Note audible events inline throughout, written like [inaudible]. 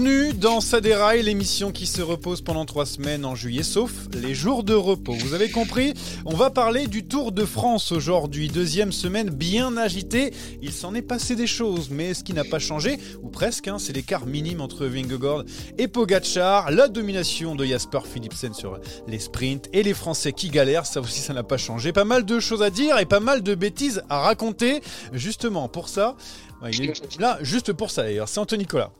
Bienvenue dans Saderail, l'émission qui se repose pendant trois semaines en juillet, sauf les jours de repos. Vous avez compris On va parler du Tour de France aujourd'hui, deuxième semaine bien agitée. Il s'en est passé des choses, mais ce qui n'a pas changé, ou presque, hein, c'est l'écart minime entre Vingegaard et Pogacar, la domination de Jasper Philipsen sur les sprints et les Français qui galèrent, ça aussi ça n'a pas changé. Pas mal de choses à dire et pas mal de bêtises à raconter. Justement, pour ça, il est là juste pour ça d'ailleurs, c'est Anthony Nicolas.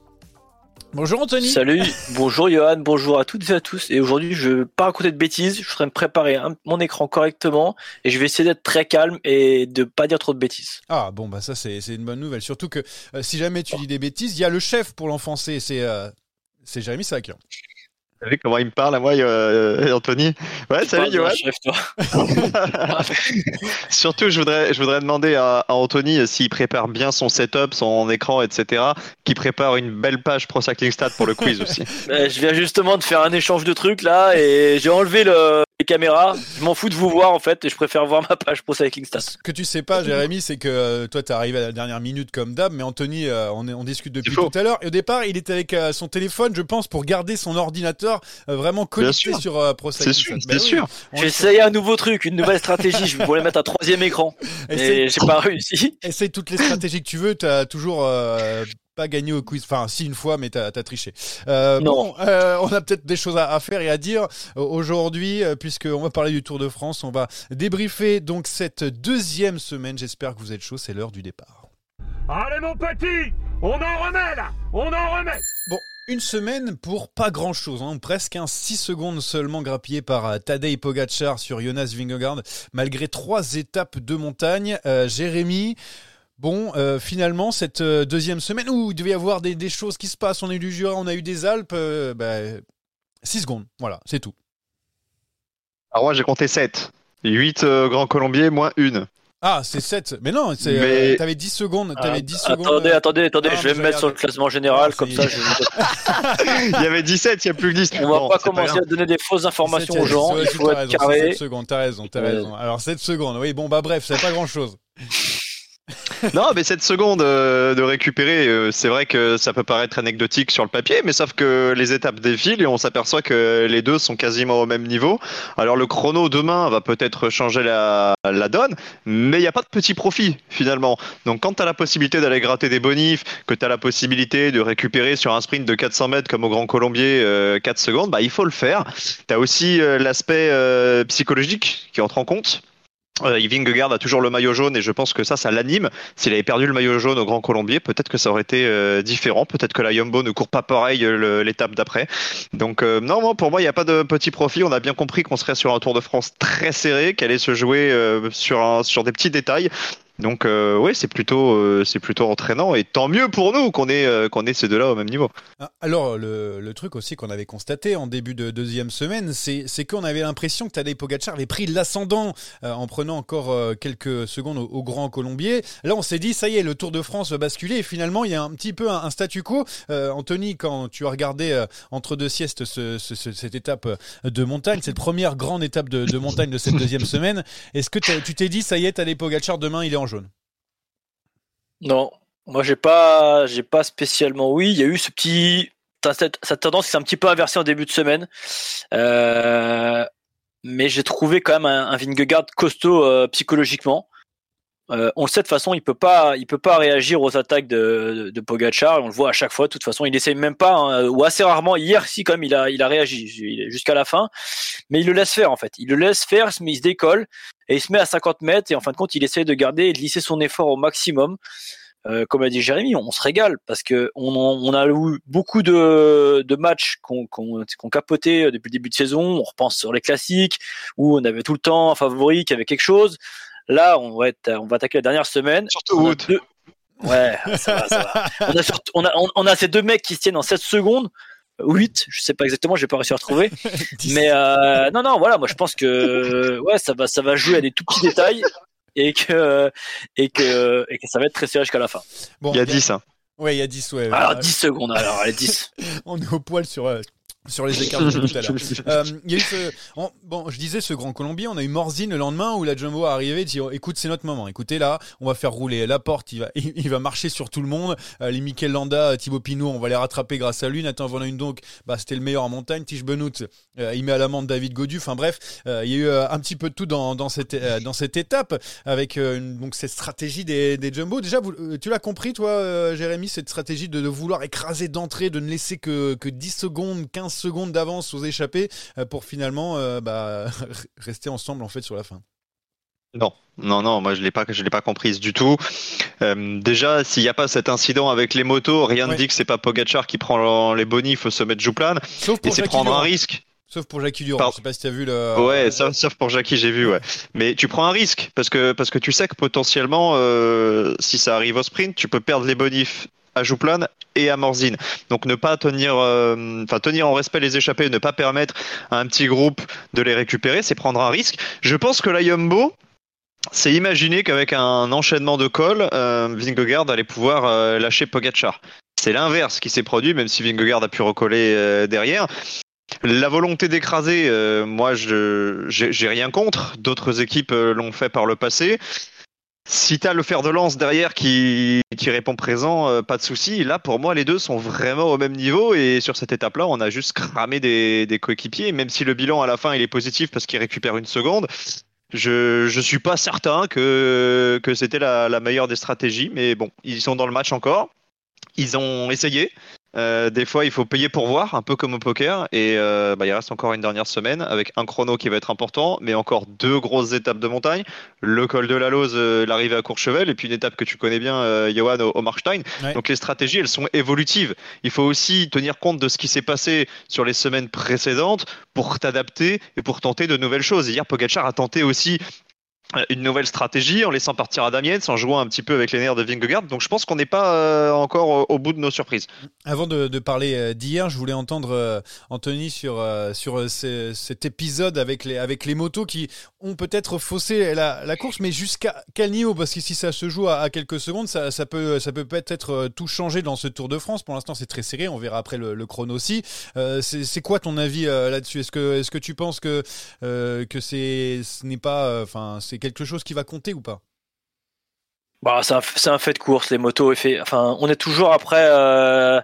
Bonjour Anthony. Salut, bonjour Johan, bonjour à toutes et à tous. Et aujourd'hui, je ne vais pas raconter de bêtises, je serai me préparer mon écran correctement et je vais essayer d'être très calme et de pas dire trop de bêtises. Ah bon, bah ça c'est une bonne nouvelle. Surtout que euh, si jamais tu dis des bêtises, il y a le chef pour l'enfoncer, c'est euh, c'est Jérémy Sakian. Vous savez comment il me parle à moi, euh, Anthony? Ouais, salut Johan. [laughs] Surtout, je voudrais, je voudrais demander à, Anthony s'il prépare bien son setup, son écran, etc. Qu'il prépare une belle page Pro Cycling Stat pour le quiz aussi. [laughs] je viens justement de faire un échange de trucs là et j'ai enlevé le, caméras. Je m'en fous de vous voir en fait et je préfère voir ma page Pro Cycling Stat. Ce que tu sais pas, Jérémy, c'est que euh, toi, tu es arrivé à la dernière minute comme d'hab, mais Anthony, euh, on, on, discute depuis tout à l'heure. Et au départ, il était avec son téléphone, je pense, pour garder son ordinateur euh, vraiment connecté sur euh, C'est sûr, bien sûr. J'ai essayé un nouveau truc, une nouvelle stratégie. je voulais mettre un troisième écran. Et j'ai pas réussi. Essaye toutes les stratégies que tu veux. Tu as toujours euh, pas gagné au quiz. Enfin, si une fois, mais t'as as triché. Euh, bon, on a peut-être des choses à, faire et à dire aujourd'hui, puisqu'on va parler du Tour de France. On va débriefer donc cette deuxième semaine. J'espère que vous êtes chaud. C'est l'heure du départ. Allez, mon petit, on en remet là, on en remet. Bon, une semaine pour pas grand chose, hein. presque un 6 secondes seulement grappillé par euh, Tadej Pogacar sur Jonas Vingegaard, malgré trois étapes de montagne. Euh, Jérémy, Bon, euh, finalement, cette deuxième semaine où il devait y avoir des, choses qui se passent, on a eu du Jura, on a eu des Alpes, 6 bah, secondes, voilà, c'est tout. Alors moi j'ai compté 7. 8 grands colombiers moins une. Ah, c'est 7. Mais non, c'est, euh, t'avais 10 secondes. T'avais 10 secondes. Attendez, attendez, attendez, ah, je vais me mettre sur le classement général, comme ça. Je... [laughs] il y avait 17, il n'y a plus que 10. On va pas commencer à donner des fausses informations aux gens. il faut être carré. 7 secondes, t'as raison, t'as raison. Alors 7 secondes, oui, bon, bah bref, c'est pas grand chose. [laughs] non, mais cette seconde euh, de récupérer, euh, c'est vrai que ça peut paraître anecdotique sur le papier, mais sauf que les étapes défilent et on s'aperçoit que les deux sont quasiment au même niveau. Alors le chrono demain va peut-être changer la, donne, mais il n'y a pas de petit profit finalement. Donc quand tu as la possibilité d'aller gratter des bonifs, que tu as la possibilité de récupérer sur un sprint de 400 mètres comme au Grand Colombier 4 euh, secondes, bah, il faut le faire. Tu as aussi l'aspect psychologique qui entre en compte. Euh, Vingegaard a toujours le maillot jaune et je pense que ça, ça l'anime. S'il avait perdu le maillot jaune au Grand Colombier, peut-être que ça aurait été euh, différent. Peut-être que la Yumbo ne court pas pareil euh, l'étape d'après. Donc euh, non, non, pour moi, il n'y a pas de petit profit. On a bien compris qu'on serait sur un Tour de France très serré, qu'elle allait se jouer sur, sur des petits détails. Donc euh, oui, c'est plutôt euh, c'est plutôt entraînant et tant mieux pour nous qu'on ait euh, qu'on ait ces deux-là au même niveau. Ah, alors le, le truc aussi qu'on avait constaté en début de deuxième semaine, c'est c'est qu'on avait l'impression que Tadej Pogacar avait pris l'ascendant en prenant encore quelques secondes au, Grand Colombier. Là, on s'est dit ça y est, le Tour de France va basculer et finalement il y a un petit peu un, statu quo. Anthony, quand tu as regardé entre deux siestes ce, cette étape de montagne, cette première grande étape de, de montagne de cette deuxième semaine, est-ce que tu t'es dit ça y est, Tadej Pogacar demain il est en Non, moi j'ai pas, j'ai pas spécialement. Oui, il y a eu ce petit, cette, tendance s'est un petit peu inversée en début de semaine, euh, mais j'ai trouvé quand même un, un Vingegaard costaud euh, psychologiquement. Euh, on le sait de toute façon, il peut pas, il peut pas réagir aux attaques de, de, Pogacar. On le voit à chaque fois. De toute façon, il essaye même pas, hein, ou assez rarement. Hier, si, comme il a, il a réagi jusqu'à la fin, mais il le laisse faire en fait. Il le laisse faire, mais il se décolle et il se met à 50 mètres et en fin de compte, il essaye de garder et de lisser son effort au maximum. Euh, comme a dit Jérémy, on se régale parce que on, on a eu beaucoup de, de matchs qu'on qu capoté depuis le début de saison. On repense sur les classiques où on avait tout le temps un favori qui avait quelque chose. Là, on va, être, on va attaquer la dernière semaine. Surtout Wood. Ouais, ça va, ça va. On a, surtout, on, a, on, a ces deux mecs qui se tiennent en 7 secondes. 8, je sais pas exactement, j'ai pas réussi à retrouver. [laughs] Mais euh, non, non, voilà, moi je pense que ouais, ça va, ça va jouer à des tout petits détails et que et que et que ça va être très serré jusqu'à la fin. Bon, il y a 10 hein. Ouais, il y a 10 ouais. Alors 10 secondes alors, allez 10. [laughs] On est au poil sur euh, sur les écarts [laughs] de tout à l'heure. Euh, il y a eu ce, bon, je disais ce grand Colombien, on a eu Morzine le lendemain où la Jumbo a arrivé, dit oh, écoute c'est notre moment, écoutez là, on va faire rouler la porte, il va, [laughs] il, va marcher sur tout le monde. Euh, les Mikel Landa, Thibaut Pinot, on va les rattraper grâce à lui. Nathan Van donc, bah c'était le meilleur en montagne. Tige Benoît, euh, il met à l'amende David Godu. Enfin bref, il y a eu un petit peu de tout dans, dans cette dans cette étape avec donc cette stratégie des, des Jumbo. Déjà, tu l'as compris toi, Jérémy, cette stratégie de, de vouloir écraser d'entrée, de ne laisser que que 10 secondes, 15 secondes d'avance aux échappés euh, pour finalement euh, bah, [laughs] rester ensemble en fait sur la fin. Non, non, non, moi je l'ai pas, je l'ai pas comprise du tout. Euh, déjà, s'il n'y a pas cet incident avec les motos, rien ne dit que c'est pas Pogachar qui prend les bonifs, faut se mettre Jouplan. Et c'est prendre un risque. Sauf pour Jackie Durand, je sais pas si tu as vu le. Ouais, sauf, pour Jackie, j'ai vu, ouais. Mais tu prends un risque parce que parce que tu sais que potentiellement, si ça arrive au sprint, tu peux perdre les bonifs à Jouplan et à Morzine. Donc ne pas tenir, euh, en respect les échappés, ne pas permettre à un petit groupe de les récupérer, c'est prendre un risque. Je pense que la Yumbo, c'est imaginer qu'avec un enchaînement de cols, euh, allait pouvoir euh, lâcher Pogacar. C'est l'inverse qui s'est produit, même si Vingegaard a pu recoller euh, derrière. La volonté d'écraser, moi, je j'ai rien contre. D'autres équipes l'ont fait par le passé. Si tu as le fer de lance derrière qui, qui répond présent, euh, pas de souci. Là, pour moi, les deux sont vraiment au même niveau. Et sur cette étape-là, on a juste cramé des, des coéquipiers. Même si le bilan à la fin il est positif parce qu'il récupère une seconde, je je suis pas certain que que c'était la, la meilleure des stratégies. Mais bon, ils sont dans le match encore. Ils ont essayé. Euh, des fois, il faut payer pour voir, un peu comme au poker. Et euh, bah, il reste encore une dernière semaine avec un chrono qui va être important, mais encore deux grosses étapes de montagne. Le col de la Lose, euh, l'arrivée à Courchevel, et puis une étape que tu connais bien, Johan, au, Markstein. Donc les stratégies, elles sont évolutives. Il faut aussi tenir compte de ce qui s'est passé sur les semaines précédentes pour t'adapter et pour tenter de nouvelles choses. Hier, Pogacar a tenté aussi une nouvelle stratégie en laissant partir Adamien, en jouant un petit peu avec les nerfs de Vingegaard. Donc je pense qu'on n'est pas euh, encore au bout de nos surprises. Avant de, parler euh, d'hier, je voulais entendre Anthony sur, sur cet épisode avec les, avec les motos qui ont peut-être faussé la, course, mais jusqu'à quel niveau? Parce que si ça se joue à, quelques secondes, ça, ça, peut, ça peut peut-être tout changer dans ce Tour de France. Pour l'instant, c'est très serré. On verra après le, chrono aussi. c'est quoi ton avis là-dessus? Est-ce que, est que tu penses que, que ce n'est pas... Enfin, c'est quelque chose qui va compter ou pas? Bah, c'est un, fait de course, les motos. Enfin, on est toujours après. Euh,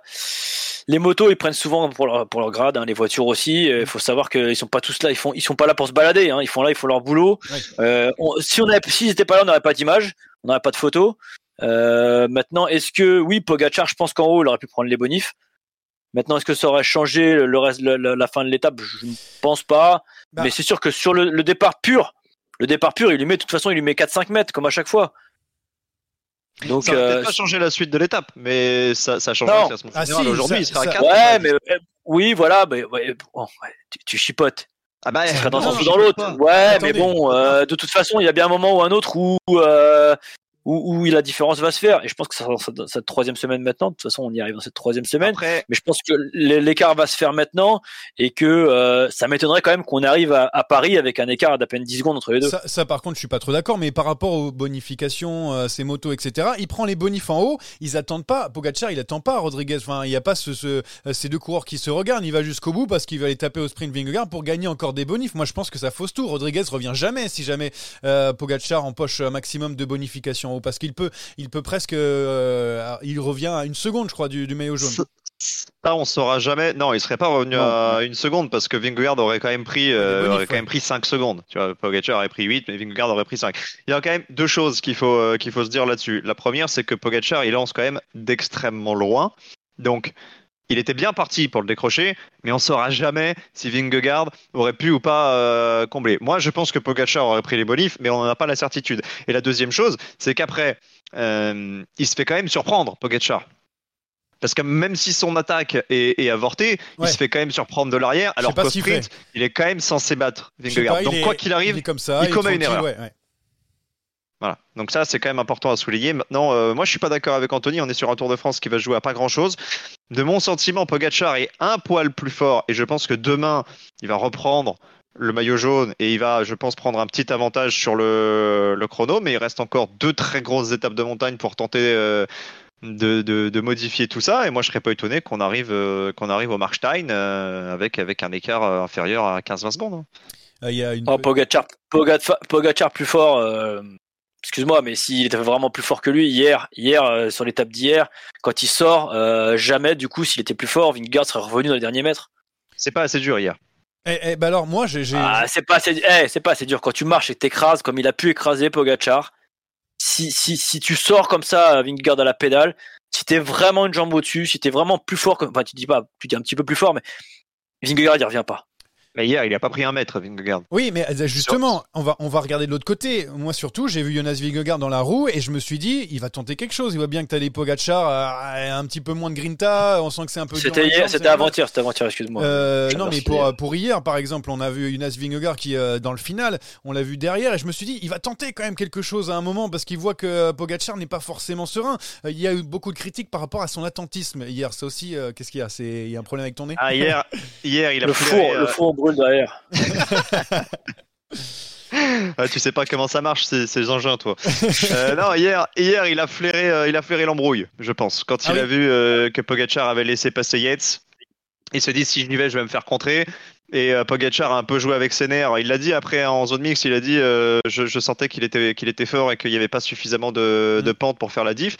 les motos, ils prennent souvent pour leur, pour leur grade, hein, les voitures aussi. Il faut savoir qu'ils sont pas tous là. Ils font, ils sont pas là pour se balader. Hein, ils font là, ils font leur boulot. Euh, si on avait, s'ils n'étaient pas là, on n'aurait pas d'image, on n'aurait pas de photos. Euh, maintenant, est-ce que oui, Pogachar, je pense qu'en haut, il aurait pu prendre les bonifs. Maintenant, est-ce que ça aurait changé le reste, la, fin de l'étape? Je ne pense pas. Bah. Mais c'est sûr que sur le, le départ pur, le départ pur, il lui met, de toute façon, il lui met 4-5 mètres, comme à chaque fois. Donc, ça n'a euh, pas changé la suite de l'étape, mais ça, ça a changé la classement ah, Aujourd'hui, il sera à 4. Ouais, mais euh, oui, voilà, mais, tu, chipotes. Ah bah, ça dans un sens ou dans l'autre. Ouais, mais bon, euh, de toute façon, il y a bien un moment ou un autre où où, où, la différence va se faire. Et je pense que ça sera dans cette troisième semaine maintenant. De toute façon, on y arrive dans cette troisième semaine. mais je pense que l'écart va se faire maintenant et que euh, ça m'étonnerait quand même qu'on arrive à, à, Paris avec un écart d'à peine 10 secondes entre les deux. Ça, ça, par contre, je suis pas trop d'accord. Mais par rapport aux bonifications, euh, ces motos, etc., il prend les bonifs en haut. Ils attendent pas. Pogacar, il attend pas. Rodriguez, enfin, il n'y a pas ce, ce, euh, ces deux coureurs qui se regardent. Il va jusqu'au bout parce qu'il va aller taper au sprint Vingegaard pour gagner encore des bonifs. Moi, je pense que ça fausse tout. Rodriguez revient jamais si jamais euh, Pogacar empoche un maximum de bonifications parce qu'il peut, il peut presque, euh, il revient à une seconde, je crois, du, maillot jaune. Ça, on saura jamais. Non, il serait pas revenu à une seconde parce que Vingegaard aurait quand même pris, euh, aurait quand même pris 5 secondes. Tu vois, Pogacar aurait pris 8, mais Vingegaard aurait pris 5. Il y a quand même deux choses qu'il faut, euh, qu'il faut se dire là-dessus. La première, c'est que Pogacar, il lance quand même d'extrêmement loin. Donc, il était bien parti pour le décrocher, mais on saura jamais si Vingegaard aurait pu ou pas euh, combler. Moi, je pense que Pogacar aurait pris les bonifs, mais on n'en a pas la certitude. Et la deuxième chose, c'est qu'après, euh, il se fait quand même surprendre, Pogacar. Parce que même si son attaque est, avortée, il se fait quand même surprendre de l'arrière, alors qu'au sprint, il est quand même censé battre Vingegaard. Donc quoi qu'il arrive, il, comme ça, il commet une erreur. Voilà. Donc ça, c'est quand même important à souligner. Maintenant, euh, moi, je suis pas d'accord avec Anthony. On est sur un Tour de France qui va jouer à pas grand-chose. De mon sentiment, Pogacar est un poil plus fort et je pense que demain, il va reprendre le maillot jaune et il va, je pense, prendre un petit avantage sur le, chrono. Mais il reste encore deux très grosses étapes de montagne pour tenter euh, de, de, modifier tout ça. Et moi, je serais pas étonné qu'on arrive, qu'on arrive au Markstein avec, avec un écart inférieur à 15-20 secondes. Hein. Il y a une... oh, Pogacar, Pogacar, plus fort. Excuse-moi, mais s'il était vraiment plus fort que lui hier, hier sur l'étape d'hier, quand il sort, jamais du coup, s'il était plus fort, Vingegaard serait revenu dans les derniers mètres. C'est pas assez dur hier. Eh, eh bah alors moi j'ai. Ah, c'est pas assez, eh, c'est pas assez dur quand tu marches et t'écrases comme il a pu écraser Pogachar. Si, si, si tu sors comme ça, Vingegaard à la pédale, si t'es vraiment une jambe au-dessus, si t'es vraiment plus fort, que, enfin tu dis pas, tu dis un petit peu plus fort, mais Vingegaard il revient pas. Mais hier, il a pas pris un mètre, Vingegaard. Oui, mais euh, justement, on va, on va regarder de l'autre côté. Moi, surtout, j'ai vu Jonas Vingegaard dans la roue et je me suis dit, il va tenter quelque chose. Il voit bien que t'as des Pogacar, euh, un petit peu moins de grinta. On sent que c'est un peu. C'était hier, c'était avant-hier, c'était avant-hier, excuse-moi. Euh, non, mais pour, pour hier, par exemple, on a vu Jonas Vingegaard qui, dans le final, on l'a vu derrière et je me suis dit, il va tenter quand même quelque chose à un moment parce qu'il voit que Pogacar n'est pas forcément serein. Il y a eu beaucoup de critiques par rapport à son attentisme hier. C'est aussi, qu'est-ce qu'il y a? C'est, il y a un problème avec ton nez? Ah, hier, hier il a le four, le four brûle derrière. [laughs] Tu sais pas comment ça marche ces, engins, toi. Euh, non, hier, hier, il a flairé, euh, il a flairé l'embrouille, je pense, quand il ah a vu euh, que Pogachar avait laissé passer Yates. Il se dit si je n'y vais, je vais me faire contrer. Et Pogachar a un peu joué avec ses nerfs. Il l'a dit après en zone mix, il a dit je, sentais qu'il était, qu'il était fort et qu'il n'y avait pas suffisamment de, de, pente pour faire la diff.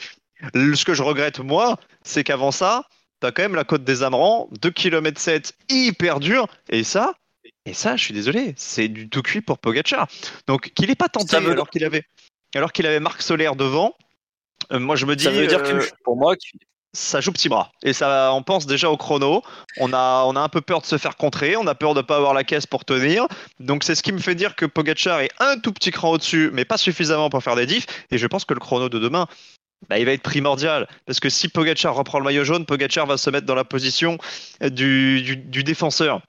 Ce que je regrette, moi, c'est qu'avant ça, t'as quand même la côte des Amerans, 2 km 7 hyper dur. Et ça, et ça, je suis désolé, c'est du tout cuit pour Pogacar. Donc qu'il n'ait pas tenté alors qu'il avait, alors qu'il avait Marc Solaire devant. Euh, moi, je me dis. Ça veut dire que euh, pour moi, ça joue petit bras. Et ça, on pense déjà au chrono. On a, on a un peu peur de se faire contrer. On a peur de ne pas avoir la caisse pour tenir. Donc c'est ce qui me fait dire que Pogacar est un tout petit cran au-dessus, mais pas suffisamment pour faire des diffs. Et je pense que le chrono de demain, bah, il va être primordial. Parce que si Pogacar reprend le maillot jaune, Pogacar va se mettre dans la position du, du défenseur.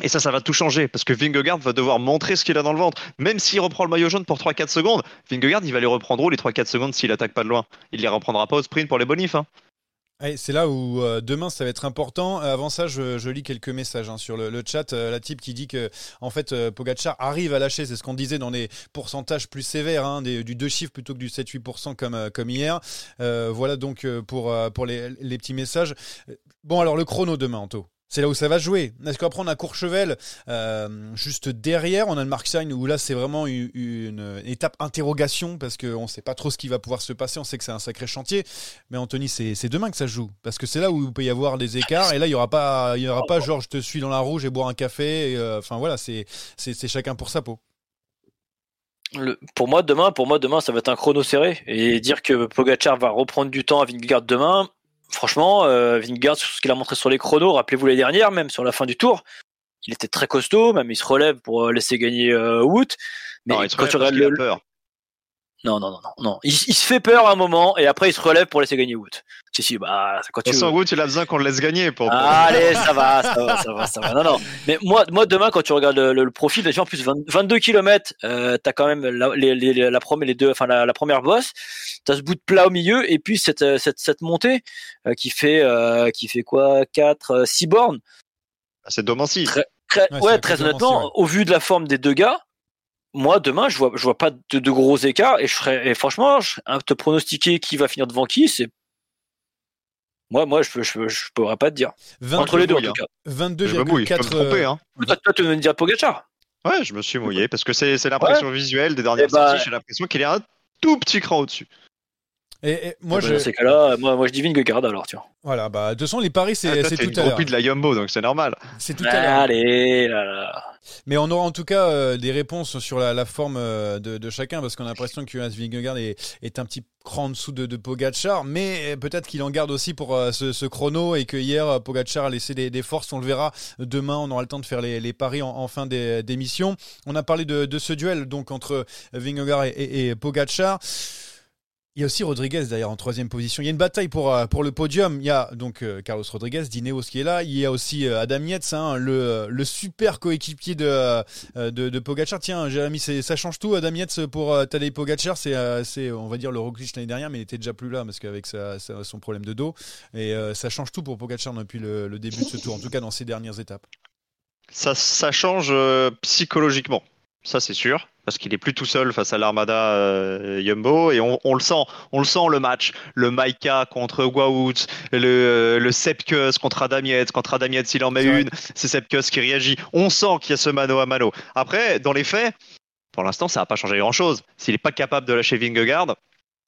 Et ça, ça va tout changer parce que Vingegaard va devoir montrer ce qu'il a dans le ventre. Même s'il reprend le maillot jaune pour 3-4 secondes, Vingegaard, il va les reprendre où les 3-4 secondes s'il attaque pas de loin? Il les reprendra pas au sprint pour les bonifs. Hein. C'est là où euh, demain ça va être important. Euh, avant ça, je, lis quelques messages hein, sur le, chat. Euh, la type qui dit que en fait Pogacar arrive à lâcher, c'est ce qu'on disait dans les pourcentages plus sévères, hein, du deux chiffres plutôt que du 7-8% comme, comme hier. voilà donc pour, les, petits messages. Bon alors le chrono demain, Anto. C'est là où ça va jouer. Est-ce qu'après on a Courchevel euh, juste derrière, on a le Markstein où là c'est vraiment une, étape interrogation parce qu'on ne sait pas trop ce qui va pouvoir se passer. On sait que c'est un sacré chantier, mais Anthony, c'est demain que ça joue parce que c'est là où il peut y avoir des écarts et là il y aura pas, il y aura pas genre je te suis dans la rouge et boire un café. Euh, enfin voilà, c'est chacun pour sa peau. pour moi demain, pour moi demain, ça va être un chrono serré et dire que Pogachar va reprendre du temps à Vingegaard demain, franchement, euh, Vingegaard, sur ce qu'il a montré sur les chronos, rappelez-vous les dernières, même sur la fin du tour, il était très costaud, même il se relève pour euh, laisser gagner euh, Wood. Mais non, il quand tu regardes le... peur. Non, non, non, non, non. Il, se fait peur un moment et après il se relève pour laisser gagner Wood. Si, si, bah, quand tu. Sans Wood, il a besoin qu'on le laisse gagner pour. allez, ça va, ça va, ça va, ça va. Non, non. Mais moi, moi demain, quand tu regardes le, profil, déjà en plus 22 km, euh, t'as quand même la, les, les, la première, les deux, enfin la, première bosse, t'as ce bout de plat au milieu et puis cette, euh, cette, cette montée euh, qui fait, euh, qui fait quoi, 4, 6 bornes. Ah, c'est Domancy. Très, ouais, très honnêtement, au vu de la forme des deux gars, moi demain je vois je vois pas de, gros écarts et je serais et franchement je, te pronostiquer qui va finir devant qui c'est moi moi je, je, je pourrais pas te dire. Entre les deux en tout cas. 22,4 euh, hein. toi, toi tu veux me dire Pogacar? Ouais je me suis mouillé parce que c'est l'impression visuelle des dernières eh bah, sorties j'ai l'impression qu'il est un tout petit cran au-dessus et, moi, ah bah, je... Dans ces cas-là, moi, moi je dis Vingegaard alors, tu vois. Voilà, bah, de toute façon, les paris, c'est ah, tout à l'heure. de la Yumbo, donc c'est normal. C'est tout à l'heure. Allez, là, là. Mais on aura en tout cas euh, des réponses sur la, forme euh, de, chacun, parce qu'on a l'impression que Jonas Vingegaard est, est, un petit cran en dessous de, de Pogacar, mais peut-être qu'il en garde aussi pour euh, ce, chrono et que hier, Pogacar a laissé des, forces. On le verra demain, on aura le temps de faire les, paris en, fin d'émission. On a parlé de, ce duel donc entre Vingegaard et, et, et Pogacar. Il y a aussi Rodriguez d'ailleurs en troisième position. Il y a une bataille pour, euh, pour le podium. Il y a donc euh, Carlos Rodriguez, Dineos qui est là. Il y a aussi euh, Adam Yates, hein, le, le, super coéquipier de, de, Pogacar. Tiens, Jérémy, ça change tout. Adam Yates pour Tadej Pogacar, c'est, on va dire le Roglic l'année dernière, mais il était déjà plus là parce qu'avec son problème de dos. Et ça change tout pour Pogacar depuis le, début de ce tour, en tout cas dans ces dernières étapes. Ça, ça change psychologiquement ça c'est sûr, parce qu'il est plus tout seul face à l'armada euh, Yumbo et on, le sent, on le sent le match, le Maika contre Wout, le, euh, le Sepkus contre Adamietz, contre Adamietz il en met une, c'est Sepkus qui réagit. On sent qu'il y a ce mano à mano. Après, dans les faits, pour l'instant, ça n'a pas changé grand chose. S'il n'est pas capable de lâcher Vingegaard,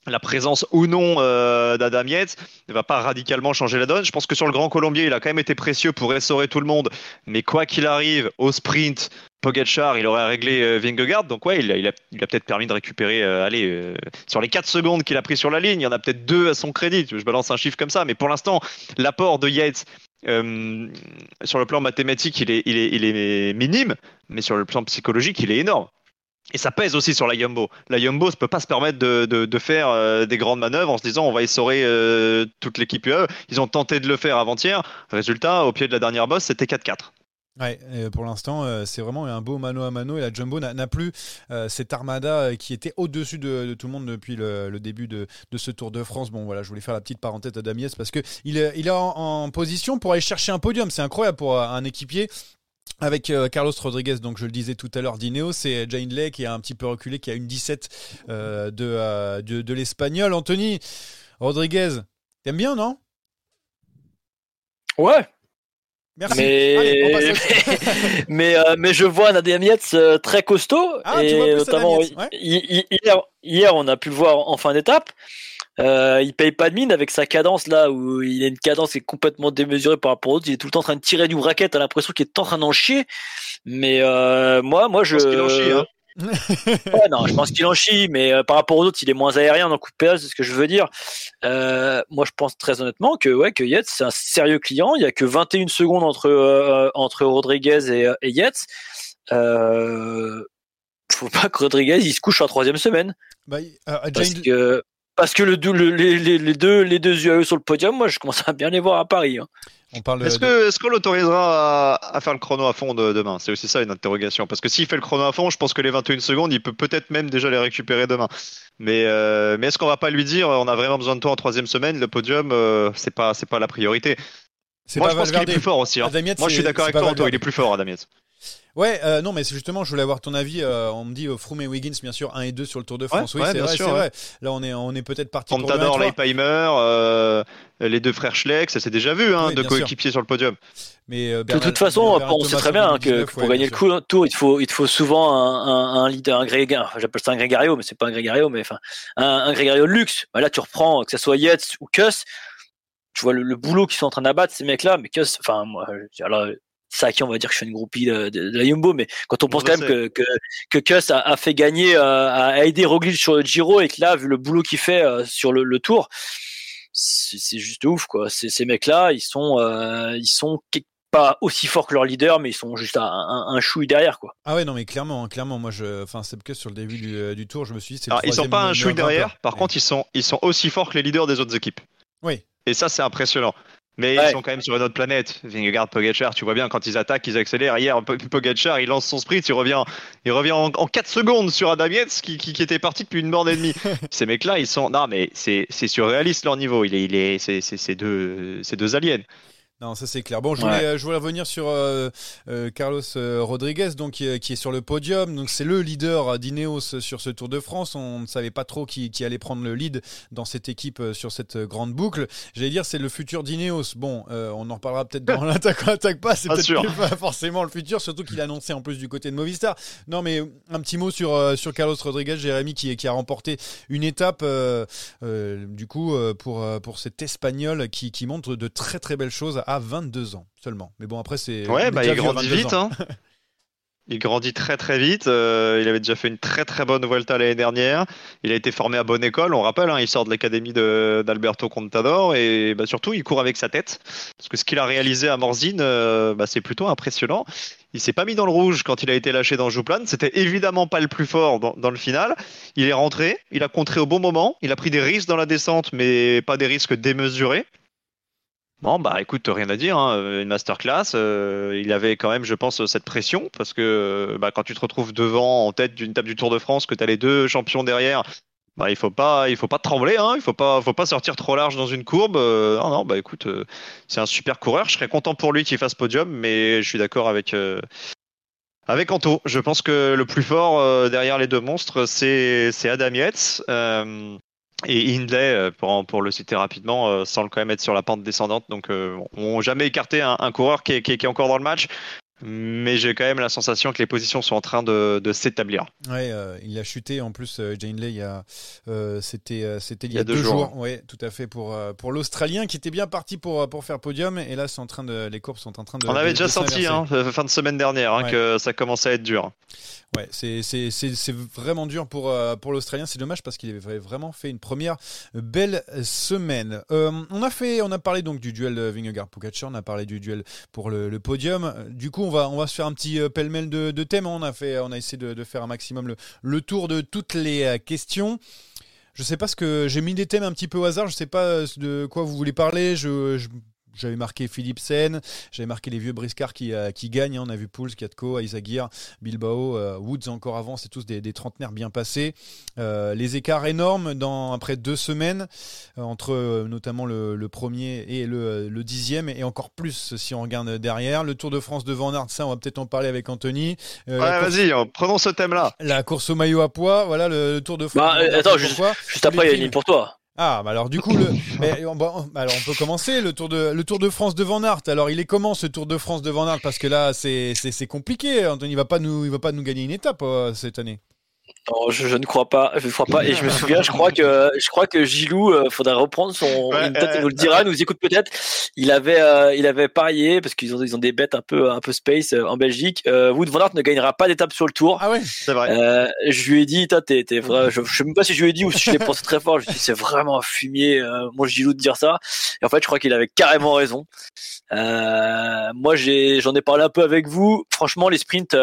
la présence ou non euh, d'Adam Yates ne va pas radicalement changer la donne. Je pense que sur le Grand Colombier, il a quand même été précieux pour restaurer tout le monde. Mais quoi qu'il arrive, au sprint, Pogacar, il aurait réglé euh, Vingegaard. Donc ouais, il a, peut-être permis de récupérer, euh, allez, euh, sur les 4 secondes qu'il a pris sur la ligne, il y en a peut-être 2 à son crédit. Je balance un chiffre comme ça. Mais pour l'instant, l'apport de Yates sur le plan mathématique, il est, minime. Mais sur le plan psychologique, il est énorme. Et ça pèse aussi sur la Yumbo. La Yumbo ne peut pas se permettre de, de, faire des grandes manœuvres en se disant on va essorer toute l'équipe UE. Ils ont tenté de le faire avant-hier. Résultat, au pied de la dernière bosse, c'était 4-4. Ouais, pour l'instant, euh, c'est vraiment un beau mano à mano et la Jumbo n'a plus cette armada qui était au-dessus de, tout le monde depuis le, début de, ce Tour de France. Bon, voilà, je voulais faire la petite parenthèse à Damiès parce qu'il il est en, position pour aller chercher un podium. C'est incroyable pour un équipier avec euh, Carlos Rodriguez, donc je le disais tout à l'heure d'Ineo, c'est Jane Lay qui a un petit peu reculé, qui a une 17 euh, euh, de, de, l'espagnol. Anthony Rodriguez, t'aimes bien, non? Ouais. Merci. Mais, [laughs] mais, mais, je vois Nadia Mietz très costaud. Ah, et notamment, hier, hier, on a pu le voir en fin d'étape. Euh, il paye pas de mine avec sa cadence là où il a une cadence qui est complètement démesurée par rapport aux autres. Il est tout le temps en train de tirer du racket. à l'impression qu'il est en train d'en chier. Mais euh, moi, moi je. je pense chie, hein. Ouais, [laughs] non, je pense qu'il en chie, mais euh, par rapport aux autres, il est moins aérien dans coup de c'est ce que je veux dire. Euh, moi, je pense très honnêtement que ouais, que Yates c'est un sérieux client. Il y a que 21 secondes entre euh, entre Rodriguez et, et Yates. Faut pas que Rodriguez il se couche en troisième semaine. Bah, parce que parce que le, les, les, deux, les deux UAE sur le podium, moi, je commence à bien les voir à Paris. Hein. Est-ce qu'on est l'autorisera à, faire le chrono à fond demain? C'est aussi ça une interrogation. Parce que s'il fait le chrono à fond, je pense que les 21 secondes, il peut peut-être même déjà les récupérer demain. Mais, euh, mais est-ce qu'on va pas lui dire on a vraiment besoin de toi en troisième semaine Le podium, euh, c'est pas c'est pas la priorité. Moi, je pense qu'il est plus fort aussi. Hein. Moi, je suis d'accord avec toi, il est plus fort, Adamiet. Ouais, euh, non, mais c'est justement, je voulais avoir ton avis. Euh, on me dit euh, Froome et Wiggins, bien sûr, 1 et 2 sur le Tour de France. oui, c'est vrai, c'est vrai. Là, on est, on est peut-être parti pour le Leipheimer, les deux frères Schleck, ça s'est déjà vu, hein, de coéquipiers sur le podium. Mais de toute façon, on sait très bien hein, que, pour gagner le coup, tour, il faut, il faut souvent un, un, leader, un grégario. J'appelle ça un grégario, mais c'est pas un grégario, mais enfin, un, un grégario de luxe. Bah, là, tu reprends, que ce soit Yates ou Kuss. Tu vois le, boulot qu'ils sont en train d'abattre, ces mecs-là, mais Kuss, enfin, moi, alors, ça qui on va dire que je suis une groupie de, la Yumbo, mais quand on pense quand même que, que, que Kuss a, fait gagner, euh, a aidé Roglic sur le Giro et que là, vu le boulot qu'il fait euh, sur le, Tour, c'est juste ouf quoi. Ces mecs-là, ils sont, euh, ils sont pas aussi forts que leur leader, mais ils sont juste un, un, chouille derrière quoi. Ah ouais non mais clairement, hein, clairement moi je, enfin c'est que sur le début du, du, tour, je me suis dit. ils sont pas un chouille derrière. Par contre, ils sont, ils sont aussi forts que les leaders des autres équipes. Oui. Et ça c'est impressionnant. Mais ils sont quand même sur une autre planète. Vingegaard, Pogacar, tu vois bien quand ils attaquent, ils accélèrent. Hier, Pogacar, il lance son sprint, il revient, il revient en, 4 secondes sur Adam qui, qui, était parti depuis une bande et demie. [laughs] Ces mecs-là, ils sont. Non, mais c'est surréaliste leur niveau. Il est, il est, c'est deux, deux aliens. Non, ça c'est clair. Bon, je voulais, je voulais revenir sur euh, euh, Carlos euh, Rodriguez, donc qui, est sur le podium. Donc c'est le leader d'Ineos sur ce Tour de France. On ne savait pas trop qui, allait prendre le lead dans cette équipe sur cette grande boucle. J'allais dire c'est le futur d'Ineos. Bon, on en reparlera peut-être dans [laughs] l'attaque ou l'attaque pas. C'est peut-être pas forcément le futur, surtout qu'il a annoncé en plus du côté de Movistar. Non, mais un petit mot sur sur Carlos Rodriguez, Jérémy qui, qui a remporté une étape du coup pour pour cet Espagnol qui, qui montre de très très belles choses à 22 ans seulement. Mais bon, après, c'est. Ouais, bah, il grandit vite. Hein. [laughs] il grandit très très vite. Euh, il avait déjà fait une très très bonne Vuelta l'année dernière. Il a été formé à bonne école, on rappelle. Hein, il sort de l'académie d'Alberto Contador et bah, surtout il court avec sa tête. Parce que ce qu'il a réalisé à Morzine, euh, bah, c'est plutôt impressionnant. Il s'est pas mis dans le rouge quand il a été lâché dans Jouplan. C'était évidemment pas le plus fort dans, dans, le final. Il est rentré, il a contré au bon moment. Il a pris des risques dans la descente, mais pas des risques démesurés. Bon, bah écoute, rien à dire, hein, une masterclass. Euh, il avait quand même, je pense, cette pression parce que bah, quand tu te retrouves devant, en tête d'une table du Tour de France, que tu as les deux champions derrière, bah, il faut pas, il faut pas trembler, hein, il faut pas, faut pas sortir trop large dans une courbe. Euh, non, non, bah écoute, euh, c'est un super coureur. Je serais content pour lui qu'il fasse podium, mais je suis d'accord avec Avec Anto, je pense que le plus fort euh, derrière les deux monstres, c'est Adam Yates. Euh, et Hindley, euh, pour, le citer rapidement, semble quand même être sur la pente descendante. Donc, on n'a jamais écarté un, coureur qui est, encore dans le match mais j'ai quand même la sensation que les positions sont en train de, s'établir. Ouais, euh, il a chuté en plus, euh, Jane Lay, euh, c'était c'était il y a, deux, jours. Oui, tout à fait pour pour l'Australien qui était bien parti pour pour faire podium et là c'est en train de les courbes sont en train de. On avait déjà senti hein, fin de semaine dernière hein, que ça commençait à être dur. Ouais, c'est vraiment dur pour, euh, pour l'Australien. C'est dommage parce qu'il avait vraiment fait une première belle semaine. Euh, on a fait, on a parlé donc du duel de Vingegaard Pogacar, on a parlé du duel pour le, podium. Du coup, on on va se faire un petit euh, pêle-mêle de, thèmes. On a fait, on a essayé de, faire un maximum le, tour de toutes les questions. Je sais pas ce que j'ai mis des thèmes un petit peu au hasard. Je sais pas de quoi vous voulez parler. je j'avais marqué Philipsen, j'avais marqué les vieux briscards qui, euh, qui gagnent. Hein. On a vu Pouls, Katko, Isagir, Bilbao, euh, Woods encore avant. C'est tous des, des, trentenaires bien passés. Euh, les écarts énormes dans après deux semaines entre notamment le, premier et le, le, dixième et encore plus si on regarde derrière. Le Tour de France de Van Aert, ça on va peut-être en parler avec Anthony. ouais, vas-y, prenons ce thème-là. La course au maillot à poids, voilà le, Tour de France. Bah, attends, juste, juste après, il y a une ligne pour toi. Ah, bah alors du coup, le, [laughs] mais, on, bah, alors on peut commencer le tour de le Tour de France de Van Aert. Alors il est comment ce Tour de France de Van Aert? Parce que là, c'est c'est compliqué. Anthony, il va pas nous il va pas nous gagner une étape euh, cette année je, ne crois pas, je ne crois pas. Et je me souviens, je crois que je crois que Gilou, euh, faudrait reprendre son. peut-être il nous le dira, nous écoute peut-être. Il avait euh, il avait parié parce qu'ils ont ils ont des bêtes un peu un peu space euh, en Belgique. Wood van Aert ne gagnera pas d'étape sur le Tour. Ah ouais, c'est vrai. je lui ai dit, t'es, t'es je, je sais même pas si je lui ai dit ou si je l'ai [laughs] pensé très fort. Je lui ai dit, c'est vraiment un fumier, moi Gilou de dire ça. Et en fait, je crois qu'il avait carrément raison. moi, j'ai j'en ai parlé un peu avec vous. Franchement, les sprints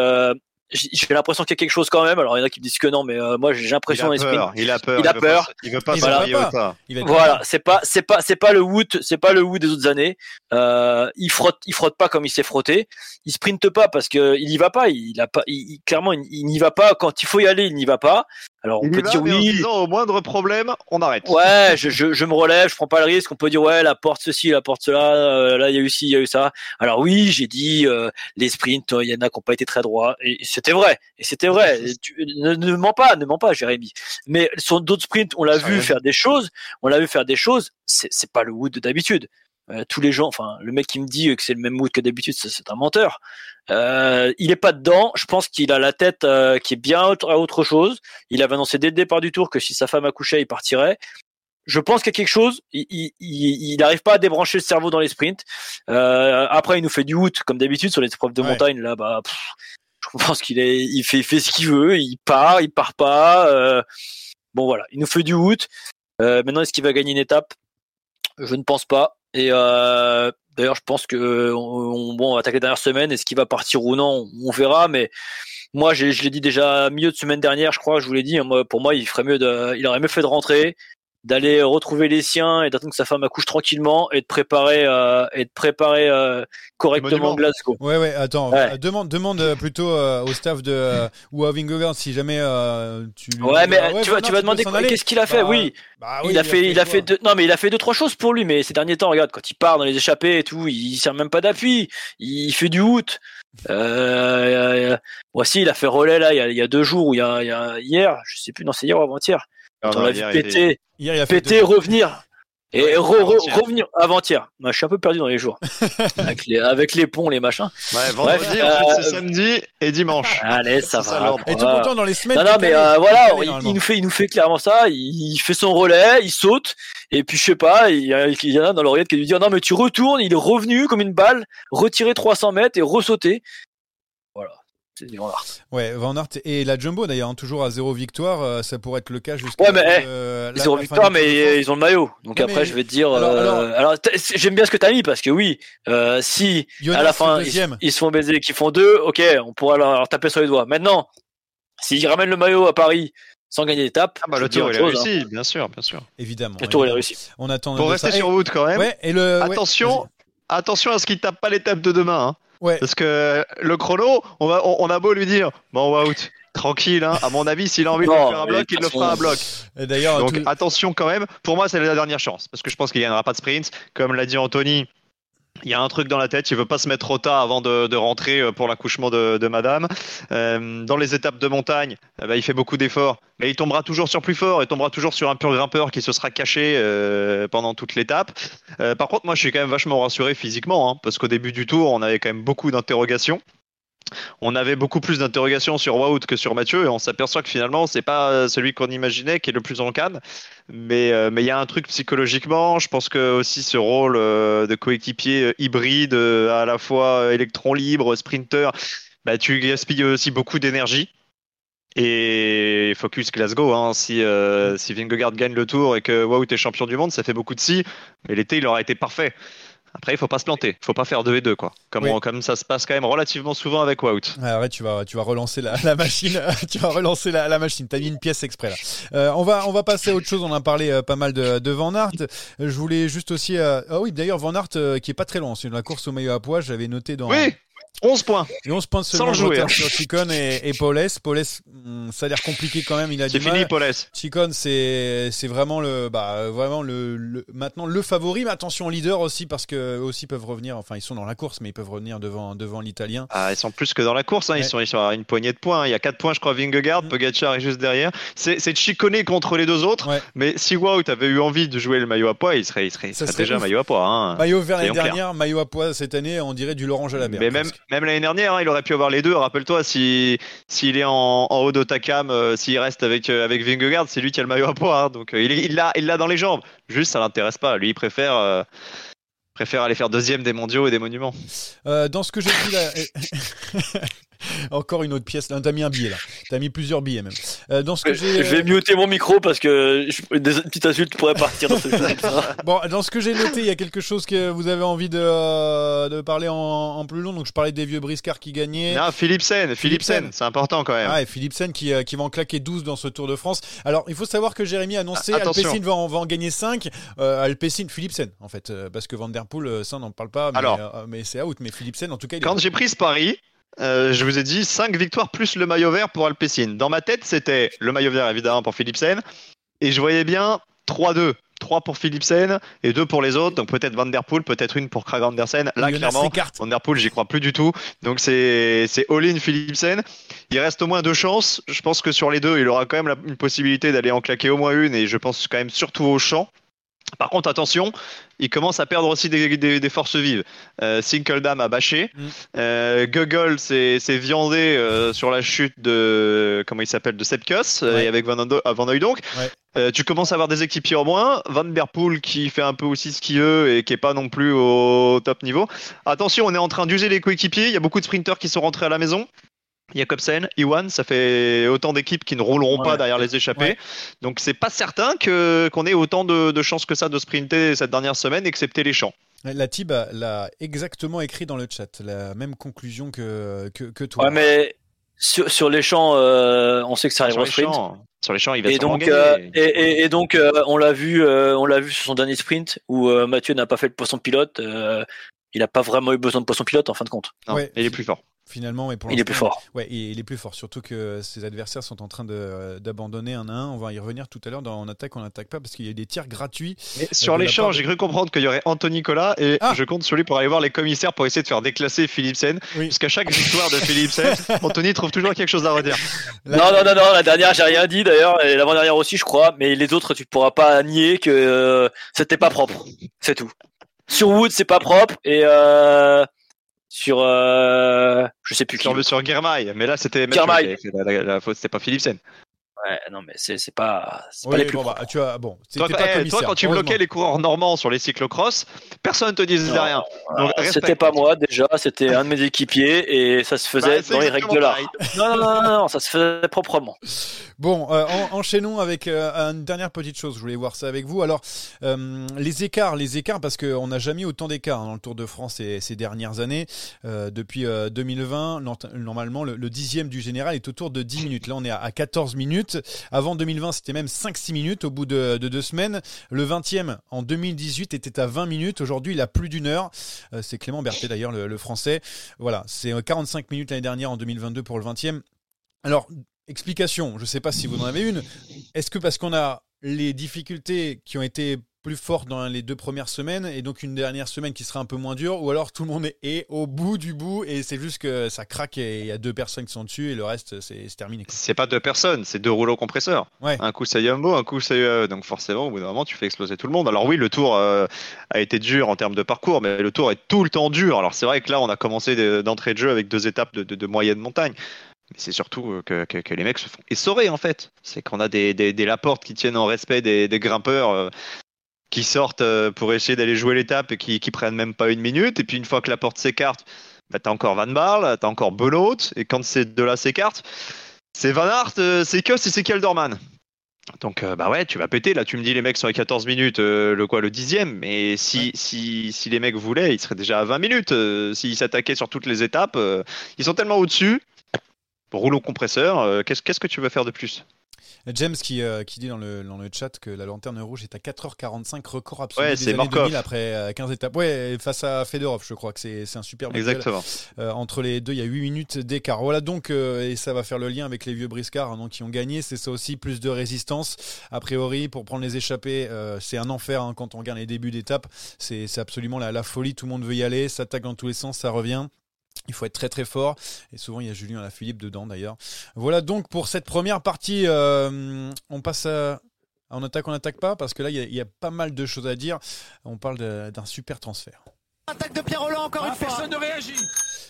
j'ai l'impression qu'il y a quelque chose quand même. Alors il y en a qui me disent que non, mais euh, moi j'ai l'impression il, il a peur. Il a peur. Il veut pas, il veut pas Voilà, c'est pas c'est pas c'est pas le Wood, c'est pas le Wood des autres années. Euh, il frotte il frotte pas comme il s'est frotté. Il sprinte pas parce que il y va pas. Il a pas. Il, clairement il, n'y va pas quand il faut y aller. Il n'y va pas. Alors on peut dire oui. au moindre problème, on arrête. Ouais, je, je, je, me relève, je prends pas le risque. On peut dire ouais, la porte ceci, la porte cela. Euh, là il y a eu ci, il y a eu ça. Alors oui, j'ai dit les sprints, il y en a qui n'ont pas été très droits. Et c'était vrai. Et c'était vrai. ne, ne mens pas, ne mens pas, Jérémy. Mais sur d'autres sprints, on l'a vu faire des choses. On l'a vu faire des choses. C'est pas le Wood d'habitude. Euh, tous les gens, enfin, le mec qui me dit que c'est le même Wood que d'habitude, c'est un menteur. Euh, il est pas dedans. Je pense qu'il a la tête euh, qui est bien à autre chose. Il avait annoncé dès le départ du tour que si sa femme accouchait, il partirait. Je pense qu'il y a quelque chose. Il n'arrive pas à débrancher le cerveau dans les sprints. Euh, après, il nous fait du Wood comme d'habitude sur les épreuves de montagne. Là, bah, je pense qu'il est, il fait, fait ce qu'il veut, il part, il part pas. Euh, bon voilà, il nous fait du. Euh, maintenant, est-ce qu'il va gagner une étape? Je ne pense pas. Et euh, d'ailleurs, je pense que on, bon, on va attaquer la dernière semaine. Est-ce qu'il va partir ou non? On verra. Mais moi, je l'ai dit déjà milieu de semaine dernière, je crois. Je vous l'ai dit. Moi, pour moi, il ferait mieux de, il aurait mieux fait de rentrer d'aller retrouver les siens et d'attendre que sa femme accouche tranquillement et de préparer euh, et de préparer euh, correctement Glasgow. Ouais ouais, attends, euh, demande demande plutôt au staff de ou à Vingegaard si jamais tu Ouais, mais tu vas tu vas demander qu'est-ce qu'il a fait? Bah, Oui. Bah il a fait il a fait, deux, non mais il a fait deux trois choses pour lui mais ces derniers temps regarde quand il part dans les échappées et tout, il sert même pas d'appui, il fait du hoot. voici, il a fait relais là il y a, il y a deux jours ou il y a, il y a hier, je sais plus, non c'est hier ou avant-hier. On l'a vu péter, péter, revenir. Et revenir avant-hier. Moi, je suis un peu perdu dans les jours. [laughs] avec, les, avec les ponts, les machins. Ouais, vendredi, c'est euh, samedi et dimanche. Allez, ça va. Et tout content dans les semaines. Non, non, mais euh, voilà, il, nous fait, il nous fait clairement ça. Il, fait son relais, il saute. Et puis, je sais pas, il y, en a dans l'oreillette qui lui dit, non, mais tu retournes. Il est revenu comme une balle, retiré 300 mètres et ressauté. Voilà. Van Ouais, Van Aert et la Jumbo d'ailleurs, hein, toujours à zéro victoire, euh, ça pourrait être le cas jusqu'à. Ouais, mais euh, zéro victoire, mais ils ont le maillot. Donc après, je vais te dire. Alors, euh, j'aime bien ce que tu as mis parce que oui, si à la fin ils, se font baiser, qu'ils font deux, ok, on pourra leur, taper sur les doigts. Maintenant, s'ils ramènent le maillot à Paris sans gagner d'étape. Ah bah, le tour est réussi, hein. bien sûr, bien sûr. Évidemment. Le tour est réussi. On attend. Pour rester sur Wood quand même. Ouais, et le... Attention, attention à ce qu'il tape pas l'étape de demain. Hein. Parce que le chrono, on, va, on, a beau lui dire, bon, out, tranquille, hein. à mon avis, s'il a envie de faire un bloc, il le fera un bloc. d'ailleurs, Donc attention quand même, pour moi, c'est la dernière chance, parce que je pense qu'il n'y aura pas de sprint. Comme l'a dit Anthony, il y a un truc dans la tête, il veut pas se mettre trop tard avant de, rentrer euh, pour l'accouchement de, madame. Euh, dans les étapes de montagne, eh ben, il fait beaucoup d'efforts, mais il tombera toujours sur plus fort, il tombera toujours sur un pur grimpeur qui se sera caché euh, pendant toute l'étape. Par contre, moi je suis quand même vachement rassuré physiquement, hein, parce qu'au début du tour, on avait quand même beaucoup d'interrogations on avait beaucoup plus d'interrogations sur Wout que sur Mathieu et on s'aperçoit que finalement c'est pas celui qu'on imaginait qui est le plus en canne mais euh, mais il y a un truc psychologiquement je pense que aussi ce rôle euh, de coéquipier euh, hybride à la fois électron libre sprinter bah tu gaspilles aussi beaucoup d'énergie et focus Glasgow, hein. si, euh, si Vingegaard gagne le tour et que Wout est champion du monde, ça fait beaucoup de si, mais l'été il aura été parfait. Après, il faut pas se planter. Il faut pas faire 2 et 2, quoi. Comme, Oui. on- comme ça se passe quand même relativement souvent avec Wout. Ouais, arrête, tu vas, tu vas relancer la, la machine. [laughs] tu vas relancer la, la machine. T'as mis une pièce exprès là. Euh, on va, on va passer à autre chose. On a parlé euh, pas mal de, de Van Aert. Je voulais juste aussi. euh, Ah oui, d'ailleurs Van Aert qui est pas très loin. C'est la course au maillot à poids. J'avais noté dans. Oui 11 points. Et 11 points Sans de jouer, retard hein. sur Chicone et, et Paulès. Paulès, hum, ça a l'air compliqué quand même. Il a C'est du fini, mal. Paulès. Chicone, c'est c'est vraiment le bah vraiment le, le- maintenant le favori. Mais attention leader aussi parce que eux aussi peuvent revenir. Enfin, ils sont dans la course, mais ils peuvent revenir devant devant l'Italien. Ah, ils sont plus que dans la course. hein. Ils, sont, ils sont à une poignée de points. Il y a 4 points, je crois, Vingegaard. Mm. Pogacar est juste derrière. C'est chiconé contre les deux autres. Ouais. Mais si Wout avait eu envie de jouer le maillot à poids, il serait, il serait, il Ça serait serait déjà ouf. maillot à poids. hein. Maillot vert l'année dernière, maillot à poids cette année, on dirait du. Mais même, presque. même l'année dernière, hein, il aurait pu avoir les deux. Rappelle-toi, si s'il est en, en haut d'Otakam, euh, s'il reste avec euh, avec Vingegaard, c'est lui qui a le maillot à poids. hein. donc euh, il l'a il l'a dans les jambes. Juste, ça l'intéresse pas. Lui, il préfère euh, préfère aller faire deuxième des mondiaux et des monuments. Dans ce que j'ai dit là. [laughs] [laughs] [laughs] Encore une autre pièce. T'as mis un billet là. T'as mis plusieurs billets même. Euh, dans ce que Je j'ai. vais muter mon micro parce que je- des petites insultes pourraient partir dans ce [laughs] Bon, dans ce que j'ai noté, il y a quelque chose que vous avez envie de, euh, de parler en, en plus long. Donc je parlais des vieux briscards qui gagnaient. Non, Philipsen, Philipsen. C'est important quand même. Ah, et Philipsen qui, euh, qui va en claquer 12 dans ce Tour de France. Alors, il faut savoir que Jérémy a annoncé Ah, attention. Alpecin va en, va en gagner 5. Euh, Alpecin, Philipsen, en fait. euh, parce que Van Der Poel, euh, ça, on n'en parle pas. Mais, Alors. euh, mais c'est out. Mais Philipsen, en tout cas, il est Quand j'ai pris ce pari, euh, je vous ai dit 5 victoires plus le maillot vert pour Alpecin. Dans ma tête, c'était le maillot vert évidemment pour Philipsen. Et je voyais bien 3-2. 3 pour Philipsen et 2 pour les autres. Donc peut-être Van Der Poel, peut-être une pour Krag Andersen. Là, clairement. Van Der Poel, j'y crois plus du tout. Donc c'est c'est all-in Philipsen. Il reste au moins deux chances. Je pense que sur les deux, il aura quand même la- une possibilité d'aller en claquer au moins une. Et je pense quand même surtout au champ. Par contre, attention, il commence à perdre aussi des, des- des forces vives. Euh, Sinkeldam a bâché. Mm. Euh, Gogol s'est viandé euh, sur la chute de comment il s'appelle de Sepkus euh, Ouais. et avec Van, Ando- Van Hooydonk. Ouais. Tu commences à avoir des équipiers en moins. Van Der Poel qui fait un peu aussi ce qu'il veut et qui est pas non plus au top niveau. Attention, on est en train d'user les coéquipiers. Il y a beaucoup de sprinters qui sont rentrés à la maison. Jakobsen, Iwan, ça fait autant d'équipes qui ne rouleront Ouais. pas derrière les échappés. Ouais. Donc c'est pas certain que qu'on ait autant de, de chances que ça de sprinter cette dernière semaine, excepté les champs. La Tib a- l'a exactement écrit dans le chat. La même conclusion que, que, que toi. Ouais, mais sur, sur les champs, euh, on sait que ça Sur arrivera au sprint. champs, sur les champs, il va Et donc, gagner. euh, et, et- et donc euh, on l'a vu, euh, on l'a vu sur son dernier sprint où euh, Mathieu n'a pas fait le poisson pilote. Euh, il n'a pas vraiment eu besoin de poisson pilote en fin de compte. Non, Ouais. il est plus fort. Finalement, mais pour Il est plus fort. Ouais, il est plus fort. Surtout que ses adversaires sont en train de- d'abandonner un à un. On va y revenir tout à l'heure. Dans En attaque, on n'attaque pas parce qu'il y a des tirs gratuits. Mais sur de- j'ai cru comprendre qu'il y aurait Anthony Nicolas et Ah. je compte sur lui pour aller voir les commissaires pour essayer de faire déclasser Philipsen. Oui. Parce qu'à chaque victoire de Philipsen, [laughs] Anthony trouve toujours quelque chose à redire. Non, non, non, non, la dernière, j'ai rien dit d'ailleurs, et l'avant-dernière aussi, je crois, mais les autres, tu pourras pas nier que euh, c'était pas propre. C'est tout. Sur Wood, c'est pas propre, et euh, sur. Euh, je sais plus qui. Sur, Guermail, mais là c'était la, la- la faute, c'était pas Philipsen. Ouais, non, mais c'est c'est pas, c'est Oui, pas les plus bon, bah, tu as, bon, Toi, c'était pas eh, toi, quand tu bloquais les coureurs normands sur les cyclocross, personne te disait Non, rien. C'était pas moi déjà, c'était un de mes équipiers et ça se faisait Bah, dans les règles de l'art. Non, non, non, non, non, ça se faisait proprement. Bon, euh, en- enchaînons avec euh, une dernière petite chose. Je voulais voir ça avec vous. Alors, euh, les écarts, les écarts, parce qu'on n'a jamais eu autant d'écarts hein, dans le Tour de France ces, ces dernières années. Euh, depuis euh, 2020, nort- normalement, le, le dixième du général est autour de 10 minutes. Là, on est à, à 14 minutes. Avant 2020, c'était même 5-6 minutes au bout de, de deux semaines. Le 20e, en 2018, était à 20 minutes. Aujourd'hui, il a plus d'une heure. Euh, c'est Clément Berthet, d'ailleurs, le, français. Voilà, c'est euh, 45 minutes l'année dernière en 2022 pour le 20e. Alors, explication, je ne sais pas si vous en avez une. Est-ce que parce qu'on a les difficultés qui ont été plus fort dans les deux premières semaines et donc une dernière semaine qui sera un peu moins dure ou alors tout le monde est au bout du bout et c'est juste que ça craque et il y a deux personnes qui sont dessus et le reste c'est terminé. C'est pas deux personnes, c'est deux rouleaux compresseurs. Un coup c'est Yumbo, un coup c'est UAE. Donc forcément au bout d'un moment tu fais exploser tout le monde. Alors oui le tour euh, a été dur en termes de parcours mais le tour est tout le temps dur. Alors c'est vrai que là on a commencé d'entrée de jeu avec deux étapes de, de, moyenne montagne. Mais c'est surtout euh, que, que, les mecs se font essorer en fait. C'est qu'on a des, des, qui tiennent en respect des, des grimpeurs. Qui sortent euh, pour essayer d'aller jouer l'étape et qui, qui prennent même pas une minute. Et puis une fois que la porte s'écarte, bah, t'as encore Van Barl, t'as encore Benoît. Et quand ces deux-là s'écartent, c'est Van Aert, euh, c'est que c'est Kelderman. Donc euh, bah ouais, tu vas péter. Là, tu me dis les mecs sont à 14 minutes, le quoi, le dixième. Mais si, si, si les mecs voulaient, ils seraient déjà à 20 minutes. S'ils s'attaquaient sur toutes les étapes, ils sont tellement au-dessus. Rouleau compresseur, qu'est-ce qu'est-ce que tu veux faire de plus? James qui, euh, qui dit dans le, dans le chat que la lanterne rouge est à 4h45, record absolu ouais, des années 2000 après 15 euh, étapes. Ouais, face à Fedorov, je crois que c'est un super Exactement. Euh, entre les deux, il y a 8 minutes d'écart. Voilà donc, et ça va faire le lien avec les vieux briscards hein, qui ont gagné. C'est ça aussi, plus de résistance. A priori, pour prendre les échappées, c'est un enfer hein, quand on regarde les débuts d'étape. C'est absolument la, la folie. Tout le monde veut y aller, ça attaque dans tous les sens, ça revient. Il faut être très très fort. Et souvent, il y a Julien Philippe dedans d'ailleurs. Voilà donc pour cette première partie. Euh, on passe à. On attaque, on n'attaque pas Parce que là, il y, a, pas mal de choses à dire. On parle d'un super transfert. Attaque de Pierre Roland encore une fois. Personne ne réagit.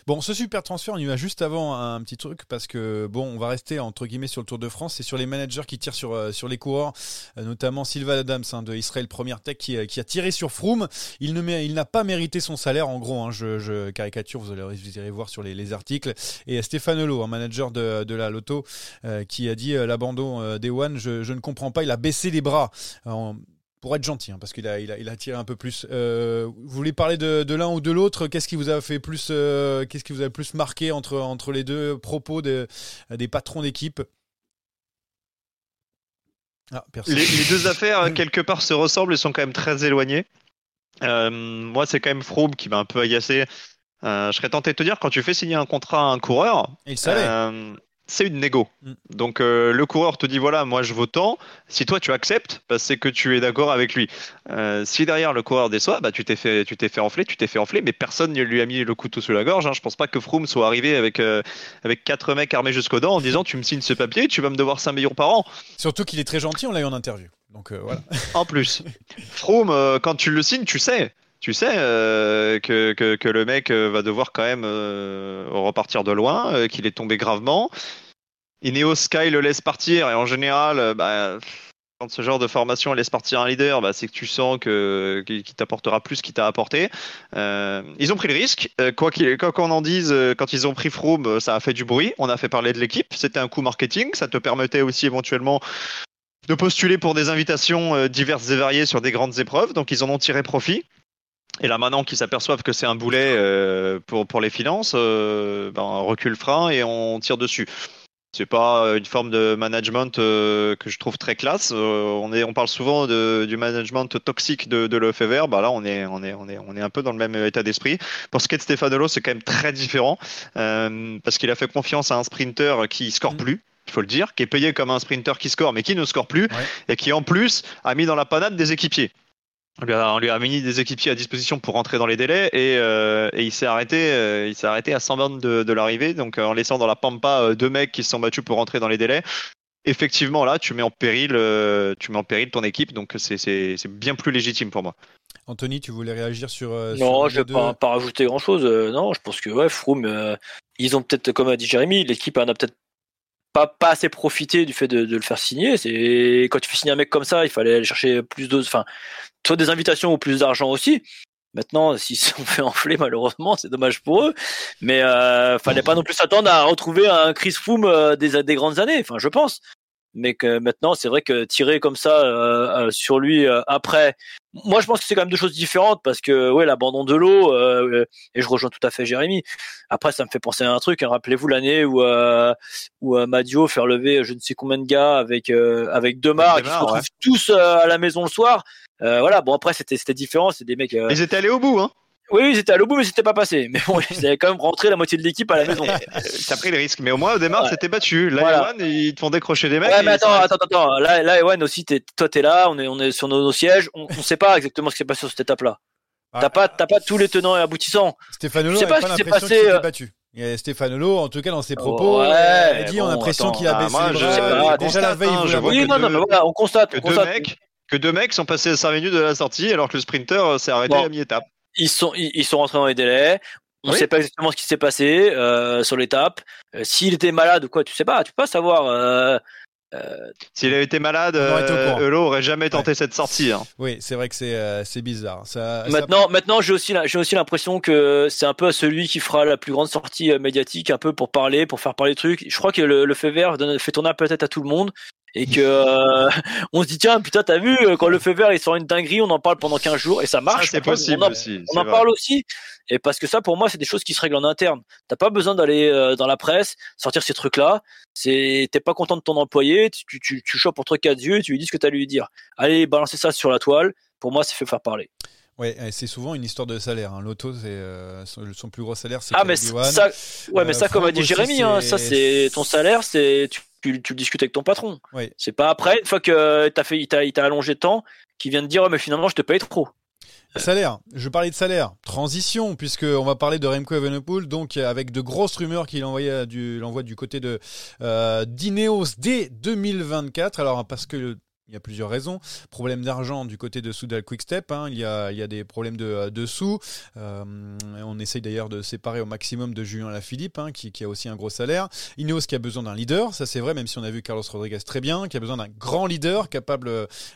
Bon, ce super transfert, on y va juste avant un petit truc parce que bon, on va rester entre guillemets sur le Tour de France C'est sur les managers qui tirent sur euh, les coureurs, euh, notamment Sylvain Adams hein, de Israël Première Tech qui, euh, qui, a tiré sur Froome. Il n'a pas mérité son salaire en gros. Hein, je, caricature, vous allez vous irez voir sur les, les articles. Et Stéphane Hulot, un manager de, la Loto, qui a dit l'abandon des One, je, ne comprends pas. Il a baissé les bras pour être gentil, hein, parce qu'il a, il a, il a tiré un peu plus. Euh, vous voulez parler de, de l'un ou de l'autre? Qu'est-ce qui vous a fait plus, euh, qu'est-ce qui vous a plus marqué entre, entre les deux propos de, des patrons d'équipe? Ah, les, les, deux affaires [laughs] quelque part se ressemblent et sont quand même très éloignées. Euh, moi, c'est quand même Froome qui m'a un peu agacé. je serais tenté de te dire quand tu fais signer un contrat à un coureur. Il savait c'est une négo. Mm. Donc euh, le coureur te dit voilà, moi je veux tant. Si toi tu acceptes, bah, c'est que tu es d'accord avec lui. Euh, si derrière le coureur déçoit, bah tu t'es fait, tu t'es fait enfler, tu t'es fait enfler, mais personne ne lui a mis le couteau sous la gorge. Hein. Je pense pas que Froome soit arrivé avec euh, avec quatre mecs armés jusqu'aux dents en disant tu me signes ce papier, tu vas me devoir 5 millions par an. Surtout qu'il est très gentil, on l'a eu en interview. Donc voilà. [laughs] en plus, Froome, quand tu le signes, tu sais tu sais que, que, que, le mec va devoir quand même repartir de loin, qu'il est tombé gravement. Ineos Sky le laisse partir et en général, euh, bah, quand ce genre de formation laisse partir un leader, bah, c'est que tu sens que qu'il t'apportera plus qu'il t'a apporté. Euh, ils ont pris le risque. Euh, quoi qu'on en dise, quand ils ont pris Froome, ça a fait du bruit. On a fait parler de l'équipe. C'était un coup marketing. Ça te permettait aussi éventuellement de postuler pour des invitations diverses et variées sur des grandes épreuves. Donc ils en ont tiré profit. Et là maintenant qu'ils s'aperçoivent que c'est un boulet pour, les finances, ben, on recule frein et on tire dessus. C'est pas euh, une forme de management euh, que je trouve très classe. Euh, on, est, on parle souvent de, du management toxique de, de l'EFVR. Bah là, on est, on, est, on, est, on est un peu dans le même état d'esprit. Pour ce qui est de Stefanolo, c'est quand même très différent parce qu'il a fait confiance à un sprinter qui score mm. plus il faut le dire, qui est payé comme un sprinter qui score mais qui ne score plus et qui en plus a mis dans la panade des équipiers. On lui, a, mis des équipiers à disposition pour rentrer dans les délais et, euh, il s'est arrêté, euh, il s'est arrêté à 100 bornes de, l'arrivée, donc euh, en laissant dans la pampa deux mecs qui se sont battus pour rentrer dans les délais. Effectivement, là, tu mets en péril, tu mets en péril ton équipe, donc c'est bien plus légitime pour moi. Anthony, tu voulais réagir sur Non, je vais pas, pas, rajouter grand chose. non, je pense que ouais, Froome, ils ont peut-être, comme a dit Jérémy, l'équipe en a peut-être pas, pas assez profité du fait de, de le faire signer. C'est quand tu fais signer un mec comme ça, il fallait aller chercher plus de, enfin, soit des invitations ou plus d'argent aussi. Maintenant, [laughs] s'ils sont fait enfler, malheureusement, c'est dommage pour eux. Mais euh, fallait pas non plus s'attendre à retrouver un Chris Froome euh, des, des grandes années. Enfin, je pense mais que maintenant c'est vrai que tirer comme ça euh, euh, sur lui euh, après moi je pense que c'est quand même deux choses différentes parce que ouais l'abandon de l'eau et je rejoins tout à fait Jérémy après ça me fait penser à un truc hein. rappelez-vous l'année où où Madio faire lever je ne sais combien de gars avec avec Demar qui se retrouvent tous à la maison le soir voilà bon après c'était c'était différent c'est des mecs ils étaient allés au bout hein Oui, ils étaient à l'au bout, mais c'était pas passé. Mais bon, [laughs] ils avaient quand même rentré la moitié de l'équipe à la maison. [laughs] T'as pris les risques, mais au moins au démarre, Ouais. c'était battu. Là, Voilà. Ewan, ils te font décrocher des mecs. Ouais, mais attends, attends, attends. Là, là, Ewan aussi, t'es- toi, t'es là, on est, on est sur nos, nos sièges. On, on sait pas exactement ce qui s'est passé sur cette étape-là. Ah, T'as pas, t'as pas tous les tenants et aboutissants. Stéphane sais pas pas ce qui s'est passé, s'était euh. battu. Et Stéphane Holo, en tout cas dans ses propos, Ouais, euh, a dit on a bon, l'impression attends. qu'il a Ah, baissé moi, les je- bras. je sais pas, Déjà constate, la veille, hein, il je vois Oui, que non, non, deux- mais voilà, on constate. que on deux constate. mecs, que deux mecs sont passés à 5 minutes de la sortie, alors que le sprinter euh, s'est arrêté Bon. à mi-étape. Ils sont, ils, ils sont rentrés dans les délais. On Oui. sait pas exactement ce qui s'est passé euh, sur l'étape. Euh, S'il était malade ou quoi, tu sais pas. Tu peux pas savoir. euh, S'il avait été malade, On aurait euh, jamais tenté cette sortie. hein. Oui, c'est vrai que c'est euh, c'est bizarre. Ça, ça- Maintenant, maintenant, j'ai aussi, j'ai aussi l'impression que c'est un peu à celui qui fera la plus grande sortie euh, médiatique, un peu pour parler, pour faire parler de trucs. Je crois que le, le fait vert donne- fait tourner un peu la tête à tout le monde et que euh, [laughs] on se dit tiens putain t'as vu euh, quand le fait vert il sort une dinguerie, on en parle pendant 15 jours et ça Ça, marche. c'est possible on en- aussi. On en vrai. parle aussi, et parce que ça, pour moi, c'est des choses qui se règlent en interne. T'as pas besoin d'aller euh, dans la presse sortir ces trucs-là. C'est, t'es pas content de ton employé, tu, tu, tu, tu chopes entre quatre yeux, et tu lui dis ce que t'as à lui dire. Allez, balancer ça sur la toile. Pour moi, c'est fait faire parler. Ouais, c'est souvent une histoire de salaire. hein. L'auto, c'est euh, son, plus gros salaire, c'est Ah, mais ça, ouais, mais Euh, ça, comme a dit aussi, Jérémy, hein, c'est- ça, c'est ton salaire, c'est tu, tu, tu le discutes avec ton patron. Oui. C'est pas après, une fois que t'as fait, il t'a, allongé de temps, qui vient de dire, ouais, mais finalement, je te paye trop. Salaire, je parlais de salaire. Transition, puisque on va parler de Remco Evenepoel, donc euh, avec de grosses rumeurs qu'il envoyait du, du côté de euh, d'Ineos dès 2024. Alors parce que il y a plusieurs raisons. Problème d'argent du côté de Soudal Quickstep. Hein. Il, y a, il y a des problèmes de, de sous. Euh, on essaye d'ailleurs de séparer au maximum de Julien Lafilippe, hein, qui, qui a aussi un gros salaire. Ineos qui a besoin d'un leader, ça c'est vrai, même si on a vu Carlos Rodriguez très bien, qui a besoin d'un grand leader capable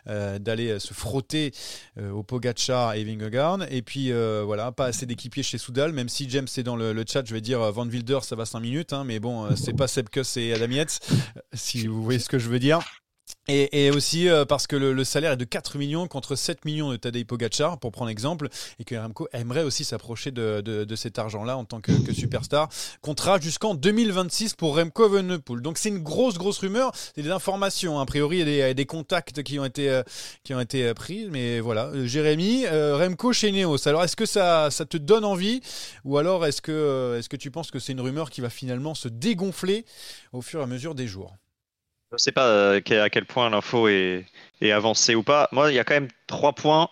euh, d'aller se frotter euh, au Pogacar et Vingegaard. Et puis euh, voilà, pas assez d'équipiers chez Soudal, même si James est dans le, le chat, je vais dire euh, Van Wilder, ça va 5 minutes, hein, mais bon, euh, c'est pas Sebkus et Adam Yates, si vous voyez ce que je veux dire. Et, aussi euh, parce que le, salaire est de 4 millions contre 7 millions de Tadej Pogacar, pour prendre exemple, et que Remco aimerait aussi s'approcher de, cet argent-là en tant que, superstar. Contrat jusqu'en 2026 pour Remco Evenepoel. Donc c'est une grosse, grosse rumeur. C'est des informations. A priori, il des, contacts qui ont été, euh, qui ont été euh, pris. Mais voilà, Jérémy, Remco chez Neos. Alors est-ce que ça, ça te donne envie? Ou alors est-ce que, est-ce que tu penses que c'est une rumeur qui va finalement se dégonfler au fur et à mesure des jours? Je sais pas euh, à quel point l'info est, est avancée ou pas. Moi, il y a quand même trois points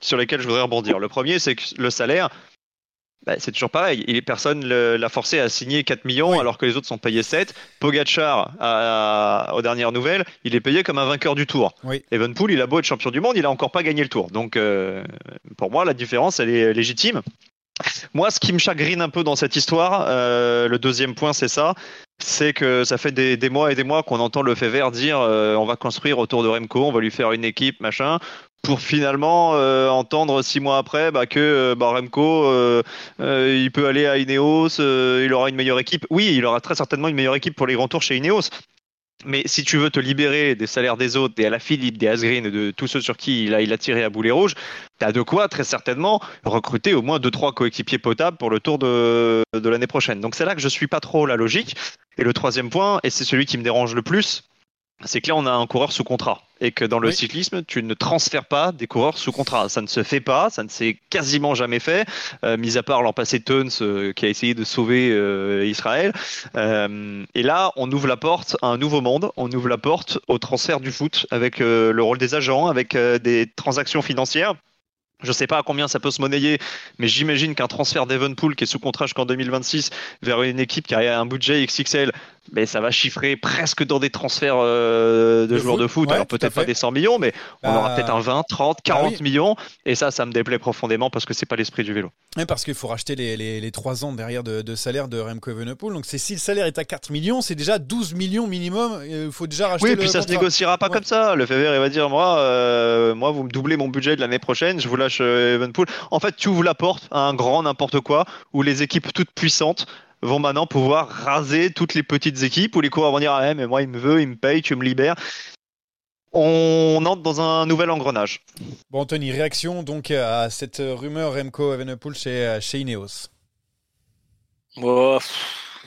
sur lesquels je voudrais rebondir. Le premier, c'est que le salaire, bah, c'est toujours pareil. Il, personne l'a forcé à signer 4 millions Oui. alors que les autres sont payés 7. Pogacar, à- aux dernières nouvelles, il est payé comme un vainqueur du tour. Oui. Evenpool, il a beau être champion du monde, il a encore pas gagné le tour. Donc, euh, pour moi, la différence, elle est légitime. Moi, ce qui me chagrine un peu dans cette histoire, euh, le deuxième point, c'est ça c'est que ça fait des, mois et des mois qu'on entend le fait vert dire euh, on va construire autour de Remco, on va lui faire une équipe, machin, pour finalement euh, entendre six mois après bah, que euh, bah, Remco, il peut aller à Ineos, il aura une meilleure équipe. Oui, il aura très certainement une meilleure équipe pour les grands tours chez Ineos. Mais si tu veux te libérer des salaires des autres, des Alaphilippe, des Asgreen, de tous ceux sur qui il a, tiré à boulet rouge, t'as de quoi très certainement recruter au moins deux trois coéquipiers potables pour le tour de, de l'année prochaine. Donc c'est là que je suis pas trop la logique. Et le troisième point, et c'est celui qui me dérange le plus, c'est que là on a un coureur sous contrat et que dans le Oui. cyclisme tu ne transfères pas des coureurs sous contrat. Ça ne se fait pas, ça ne s'est quasiment jamais fait, euh, mis à part l'an passé Teuns euh, qui a essayé de sauver euh, Israël. Et là on ouvre la porte à un nouveau monde, on ouvre la porte au transfert du foot avec le rôle des agents, avec des transactions financières. Je sais pas à combien ça peut se monnayer, mais j'imagine qu'un transfert d'Evenpool qui est sous contrat jusqu'en 2026 vers une équipe qui a un budget XXL, ben ça va chiffrer presque dans des transferts euh, de, De joueurs foot, de foot. ouais, Alors peut-être pas des 100 millions, mais on Bah, aura peut-être un 20, 30, 40 bah oui. millions. Et ça, ça me déplaît profondément parce que c'est pas l'esprit du vélo. Oui, parce qu'il faut racheter les, les, les 3 ans derrière de, de salaire de Remco Evenepoel. Donc si le salaire est à 4 millions, c'est déjà 12 millions minimum. Il faut déjà racheter Oui, et le puis ça se contrat. négociera pas Ouais. comme ça. Le Fever, il va dire moi, euh, moi, vous me doublez mon budget de l'année prochaine, je vous lâche euh, Evenpool. En fait, tu ouvres la porte à un grand n'importe quoi où les équipes toutes puissantes vont maintenant pouvoir raser toutes les petites équipes où les coureurs vont dire ah mais moi il me veut, il me paye, tu me libères. On entre dans un nouvel engrenage. Bon, Anthony, réaction donc à cette rumeur Remco Evenepoel chez, chez Ineos. Oh,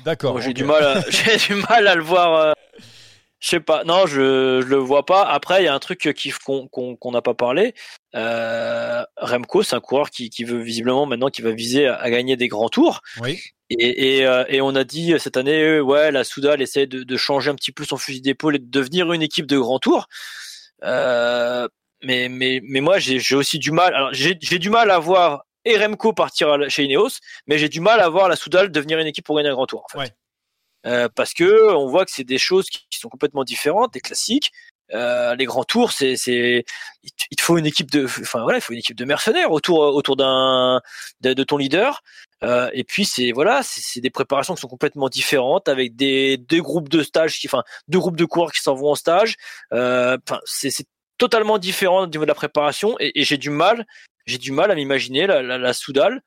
D'accord. moi, j'ai du mal, à, [laughs] j'ai du mal à le voir. euh, Je sais pas. Non, je, je le vois pas. Après, il y a un truc qui qu'on n'a pas parlé. Euh, Remco, c'est un coureur qui, qui veut visiblement maintenant qui va viser à, gagner des grands tours. Oui. Et, et, euh, et on a dit cette année, ouais, la Soudal essaie de, de changer un petit peu son fusil d'épaule et de devenir une équipe de grands tours. Euh, mais, mais, mais moi, j'ai aussi du mal. Alors, j'ai du mal à voir et Remco partir chez Ineos, mais j'ai du mal à voir la Soudal devenir une équipe pour gagner un grand tour. En fait. Ouais. Euh, parce que on voit que c'est des choses qui, sont complètement différentes, des classiques. Euh, les grands tours, c'est, c'est, il te faut une équipe de, enfin voilà, il faut une équipe de mercenaires autour, autour d'un, de, ton leader. Euh, et puis c'est voilà, c'est, des préparations qui sont complètement différentes avec des deux groupes de stage, qui, enfin deux groupes de coureurs qui s'en vont en stage. Euh, enfin, c'est, c'est totalement différent au niveau de la préparation et, et j'ai du mal, j'ai du mal à m'imaginer la, la, la Soudal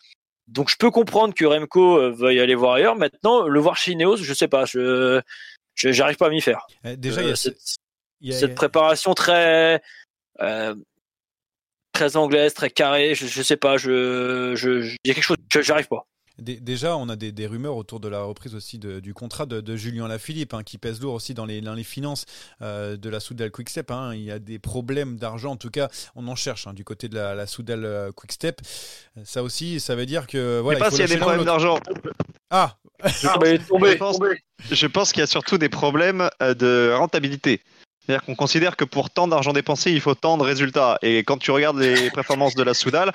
donc je peux comprendre que Remco euh, veuille aller voir ailleurs. Maintenant, le voir chez Ineos, je sais pas, je j'arrive pas à m'y faire. Eh, déjà, il y a cette, cette préparation très euh, très anglaise, très carrée. Je, je sais pas, je je il y a quelque chose, j'arrive pas. Déjà, on a des, rumeurs autour de la reprise aussi du contrat de, Julien Lafilippe, hein, qui pèse lourd aussi dans les, les finances euh, de la Soudal Quickstep. Hein. Il y a des problèmes d'argent, en tout cas, on en cherche hein, du côté de la, la Soudal euh, Quickstep. Ça aussi, ça veut dire que. Voilà, pas s'il y a des problèmes d'argent. Ah, ah bah, Je pense, qu'il y a surtout des problèmes euh, de rentabilité. C'est-à-dire qu'on considère que pour tant d'argent dépensé, il faut tant de résultats. Et quand tu regardes les performances de la Soudal,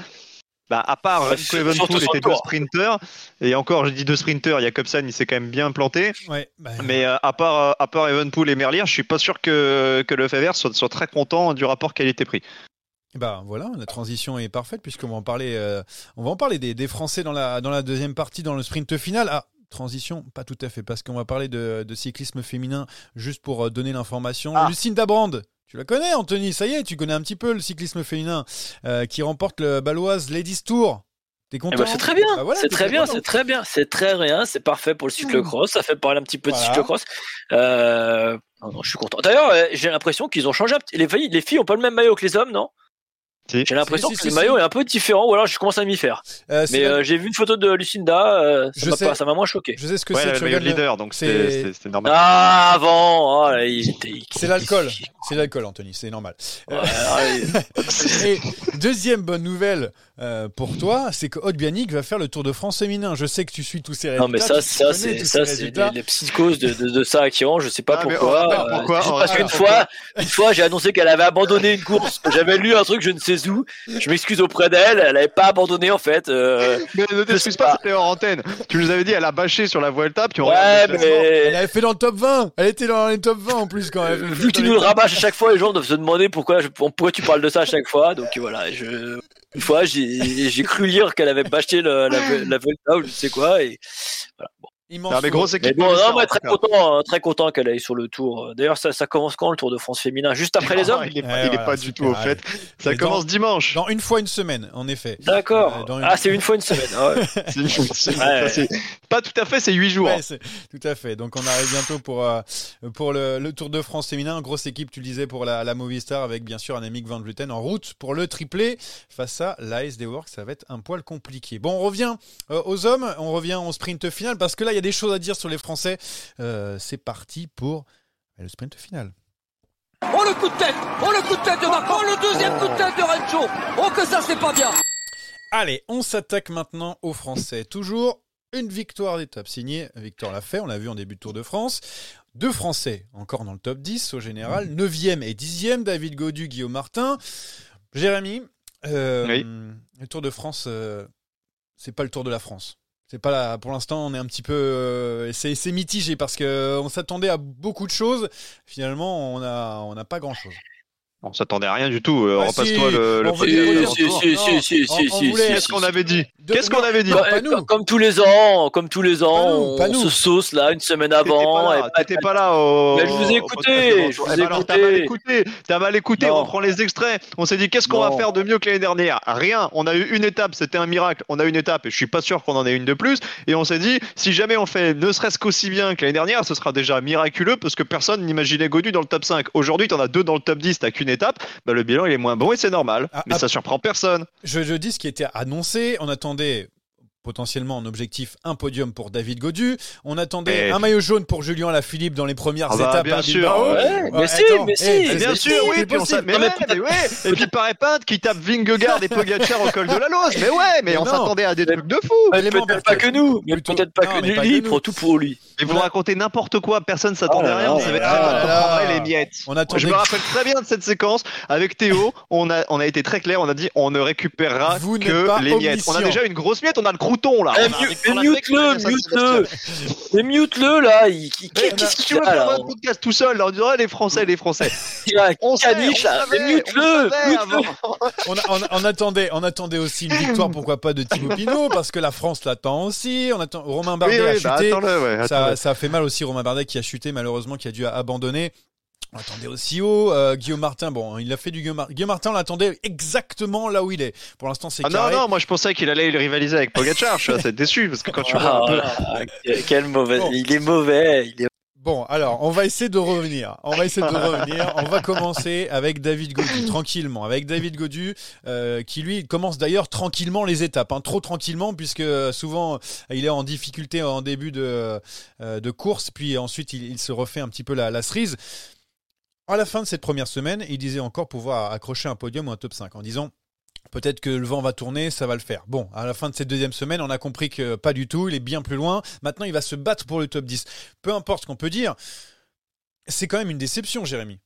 bah, à part Remco Evenpool était deux sprinters, et encore, je dis deux sprinters, Jacobsen il s'est quand même bien planté. Ouais, bah, mais euh, à part euh, à part Evenpool et Merlier, je suis pas sûr que, que le Fever soit, soit très content du rapport qualité-prix. Bah voilà, la transition est parfaite puisqu'on va en parler, euh, on va en parler des, des, Français dans la, dans la deuxième partie, dans le sprint final. Ah, transition, pas tout à fait, parce qu'on va parler de, de, cyclisme féminin juste pour donner l'information. Ah. Lucine Dabrand, tu la connais, Anthony, ça y est, tu connais un petit peu le cyclisme féminin euh, qui remporte le Baloise Ladies Tour. T'es eh ben, content? C'est très bien, bah c'est très bien, c'est très bien, c'est très rien, c'est parfait pour le cyclocross, ça fait parler un petit peu de cyclocross. Euh... Non, je suis content. D'ailleurs, euh, j'ai l'impression qu'ils ont changé. Les filles, les filles ont pas le même maillot que les hommes, non? J'ai l'impression que le maillot est un peu différent, ou alors je commence à m'y faire. Euh, mais euh, j'ai vu une photo de Lucinda, euh, ça m'a moins choqué. Je sais ce que ouais, c'est. Le maillot leader, donc c'était normal. Ah, avant oh, C'est l'alcool. C'est l'alcool, Anthony, c'est normal. Et deuxième bonne nouvelle euh, pour toi, c'est que Haute Bianic va faire le Tour de France féminin. Je sais que tu suis tous ces résultats. Non, mais ça, ça, c'est les, psychoses de, de, de ça à Kiran. Je sais pas ah, pourquoi. Pourquoi parce qu'une fois, une fois, j'ai annoncé qu'elle avait abandonné une course. J'avais lu un truc, je ne sais Je m'excuse auprès d'elle. Elle n'avait pas abandonné en fait. Euh, [laughs] mais ne t'excuse pas, c'était hors antenne. Tu nous avais dit, elle a bâché sur la Vuelta, puis on ouais, mais elle avait fait dans le top 20. Elle était dans les top 20 en plus quand même. Vu que tu nous le rabâches à chaque fois, les gens doivent se demander pourquoi, pourquoi tu parles de ça à chaque fois. Donc voilà, je une fois, j'ai cru lire qu'elle avait pas acheté la, la, la Volta ou je sais quoi. Et voilà. Bon. Non, mais grosse équipe. bon, non, mais très content, hein, très content qu'elle aille sur le tour. D'ailleurs, ça, ça, commence quand le Tour de France féminin? Juste après les hommes? Il est pas, il est pas du tout au fait. Ça commence dimanche. Dans une fois une semaine, en effet. D'accord. Euh, Ah, c'est une fois une semaine. Ah ouais. [laughs] une Pas tout à fait, c'est huit jours. Ouais, tout à fait. Donc on arrive bientôt pour euh, pour le, le, Tour de France féminin. Grosse équipe, tu le disais, pour la, la Movistar avec bien sûr Annemiek van Vleuten en route pour le triplé face à l'ASD Works. Ça va être un poil compliqué. Bon, on revient euh, aux hommes. On revient au sprint final parce que là, il y a des choses à dire sur les Français. Euh, c'est parti pour le sprint final. Oh le coup de tête Oh le coup de tête de Marco Oh le deuxième coup de tête de Rencho Oh que ça c'est pas bien Allez, on s'attaque maintenant aux Français. Toujours une victoire d'étape signée Victor Lafay, on l'a vu en début de Tour de France. Deux Français encore dans le top 10 au général. 9e et 10e, David Godu, Guillaume Martin. Jérémy, euh, le Tour de France, euh, c'est pas le Tour de la France. C'est pas là, pour l'instant, on est un petit peu, euh, c'est mitigé parce que on s'attendait à beaucoup de choses. Finalement, on a, on n'a pas grand chose. On s'attendait à rien du tout. Euh, bah Repasse-toi le, le Qu'est-ce qu'on avait dit Qu'est-ce qu'on avait dit Comme tous les ans, comme tous les ans, on se sauce là une semaine avant. T'étais pas là. Au... Mais je vous ai écouté. Je vous ai écouté. T'as mal écouté. T'as mal écouté. On prend les extraits. On s'est dit qu'est-ce qu'on va faire de mieux que l'année dernière? Rien. On a eu une étape. C'était un miracle. On a une étape et je suis pas sûr qu'on en ait une de plus. Et on s'est dit si jamais on fait ne serait-ce qu'aussi bien que l'année dernière, ce sera déjà miraculeux parce que personne n'imaginait Godu dans le top 5. Aujourd'hui, t'en as deux dans le top 10. T'as qu'une étape, bah, le bilan il est moins bon et c'est normal. Ah, mais ah, ça surprend personne. Je, je dis ce qui était annoncé. On attendait potentiellement en objectif un podium pour David Godu. On attendait Eh. un maillot jaune pour Julien Lafilippe dans les premières Ah bah, étapes bien sûr, Bilbao. ouais. Mais si, mais si. eh, Mais Bien sûr, c'est oui, puis on mais, Non, mais ouais, mais [laughs] ouais. Et puis par épingle qui tape Vingegaard et Pogacar au col de la Lose. Mais ouais, mais Mais on s'attendait à des trucs de fou. Peut-être pas que nous, mais peut-être pas que nous. prend tout pour lui. Et vous racontez n'importe quoi, personne s'attendait Oh à rien. On là, savait très bien les miettes. On Je me rappelle très bien de cette séquence avec Théo. On a, on a été très clair. On a dit on ne récupérera Vous que les miettes. On a déjà une grosse miette. On a le crouton là. Eh, mais fait mute-le, mute-le. Mais mute-le là, Mais qu'est-ce tu qu'il veux faire votre podcast tout seul là, On dirait les Français, les Français. [laughs] Un On caniche là, mais mute-le, on savait mute-le. avant. On, a- on- on attendait, on attendait aussi une victoire, pourquoi pas de Thibaut Pinot, parce que la France l'attend aussi. On attend Romain Oui, Bardet a bah, chuté. Ouais, ça, a fait mal aussi Romain Bardet qui a chuté malheureusement, qui a dû abandonner. On attendait aussi haut. Euh, Guillaume Martin, bon, il a fait du Guillaume Martin. Guillaume Martin, on l'attendait exactement là où il est. Pour l'instant, c'est Ah carré. non, non, moi je pensais qu'il allait rivaliser avec Pogacar. Je suis assez déçu parce que quand tu vois un peu. Ah, quel mauvais, Bon. il est mauvais, il est Bon, alors, on va essayer de revenir. On va essayer de revenir. On va commencer avec David Godu, tranquillement. Avec David Godu, euh, qui lui commence d'ailleurs tranquillement les étapes. hein, trop tranquillement, puisque euh, souvent, il est en difficulté en début de, euh, course, puis ensuite, il, il se refait un petit peu la, la cerise. À la fin de cette première semaine, il disait encore pouvoir accrocher un podium ou un top 5, en disant Peut-être que le vent va tourner, ça va le faire. Bon, à la fin de cette deuxième semaine, on a compris que pas du tout, il est bien plus loin. Maintenant, il va se battre pour le top 10. Peu importe ce qu'on peut dire, c'est quand même une déception, Jérémy.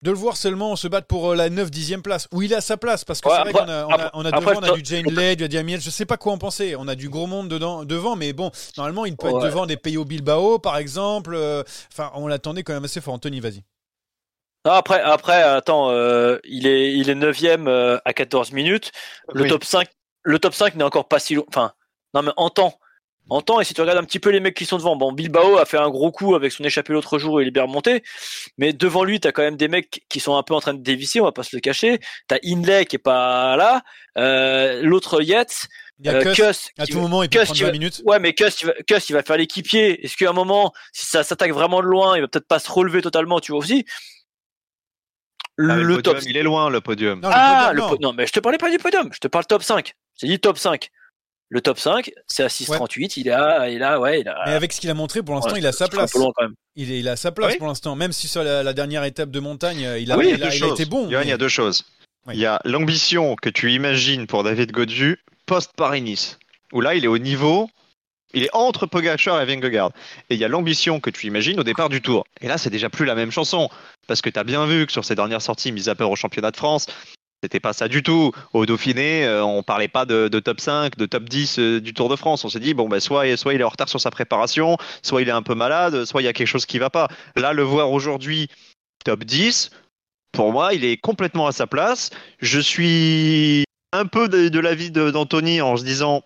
De le voir seulement se battre pour euh, la 9-10e place, où il est à sa place, parce que Ouais, c'est vrai qu'on a, on a, on a devant, on a du Jane Lay, du Amiel, je sais pas quoi en penser. On a du gros monde dedans, devant, mais bon, normalement, il peut être Ouais. devant des pays au Bilbao, par exemple. euh, Enfin, on l'attendait quand même assez fort. Anthony, vas-y. Non, après, après, attends, euh, il est, il est neuvième euh, à 14 minutes. Le Oui. top 5, le top 5 n'est encore pas si long. Enfin, non, mais en temps. En temps, et si tu regardes un petit peu les mecs qui sont devant, bon, Bilbao a fait un gros coup avec son échappé l'autre jour et il est bien remonté. Mais devant lui, t'as quand même des mecs qui sont un peu en train de dévisser, on va pas se le cacher. T'as Inley qui est pas là. Euh, l'autre Yates, Il y a Kuss, Kuss, à tout va- moment, il peut Kuss prendre qui 20 va- minutes. Ouais, mais Kuss, il va, Kuss, il va faire l'équipier. Est-ce qu'à un moment, si ça s'attaque vraiment de loin, il va peut-être pas se relever totalement, tu vois aussi. Ah, le, top podium, il est loin le podium. Non, le ah, podium, le non. po- non, mais je te parlais pas du podium, je te parle top 5. J'ai dit top 5. Le top 5, c'est à 6,38, il est à, il a, ouais, il a. Mais avec ce qu'il a montré, pour l'instant, Ouais, il a sa place. peu loin quand même. Il est, il a sa place Oui. pour l'instant, même si sur la, la dernière étape de montagne, euh, il a, Ah oui, il il y a a- deux il a choses. été bon. Mais- il y a deux choses. Oui. Il y a l'ambition que tu imagines pour David Godu post-Paris-Nice, où là, il est au niveau, il est entre Pogacar et Vingegaard. Et il y a l'ambition que tu imagines au départ du tour. Et là, c'est déjà plus la même chanson, parce que tu as bien vu que sur ces dernières sorties, mis à part au championnat de France, c'était pas ça du tout. Au Dauphiné, euh, on parlait pas de, top 5, de top 10 euh, du Tour de France. On s'est dit, bon, ben, soit, soit il est en retard sur sa préparation, soit il est un peu malade, soit il y a quelque chose qui va pas. Là, le voir aujourd'hui top 10, pour moi, il est complètement à sa place. Je suis un peu de, de l'avis d'Anthony en se disant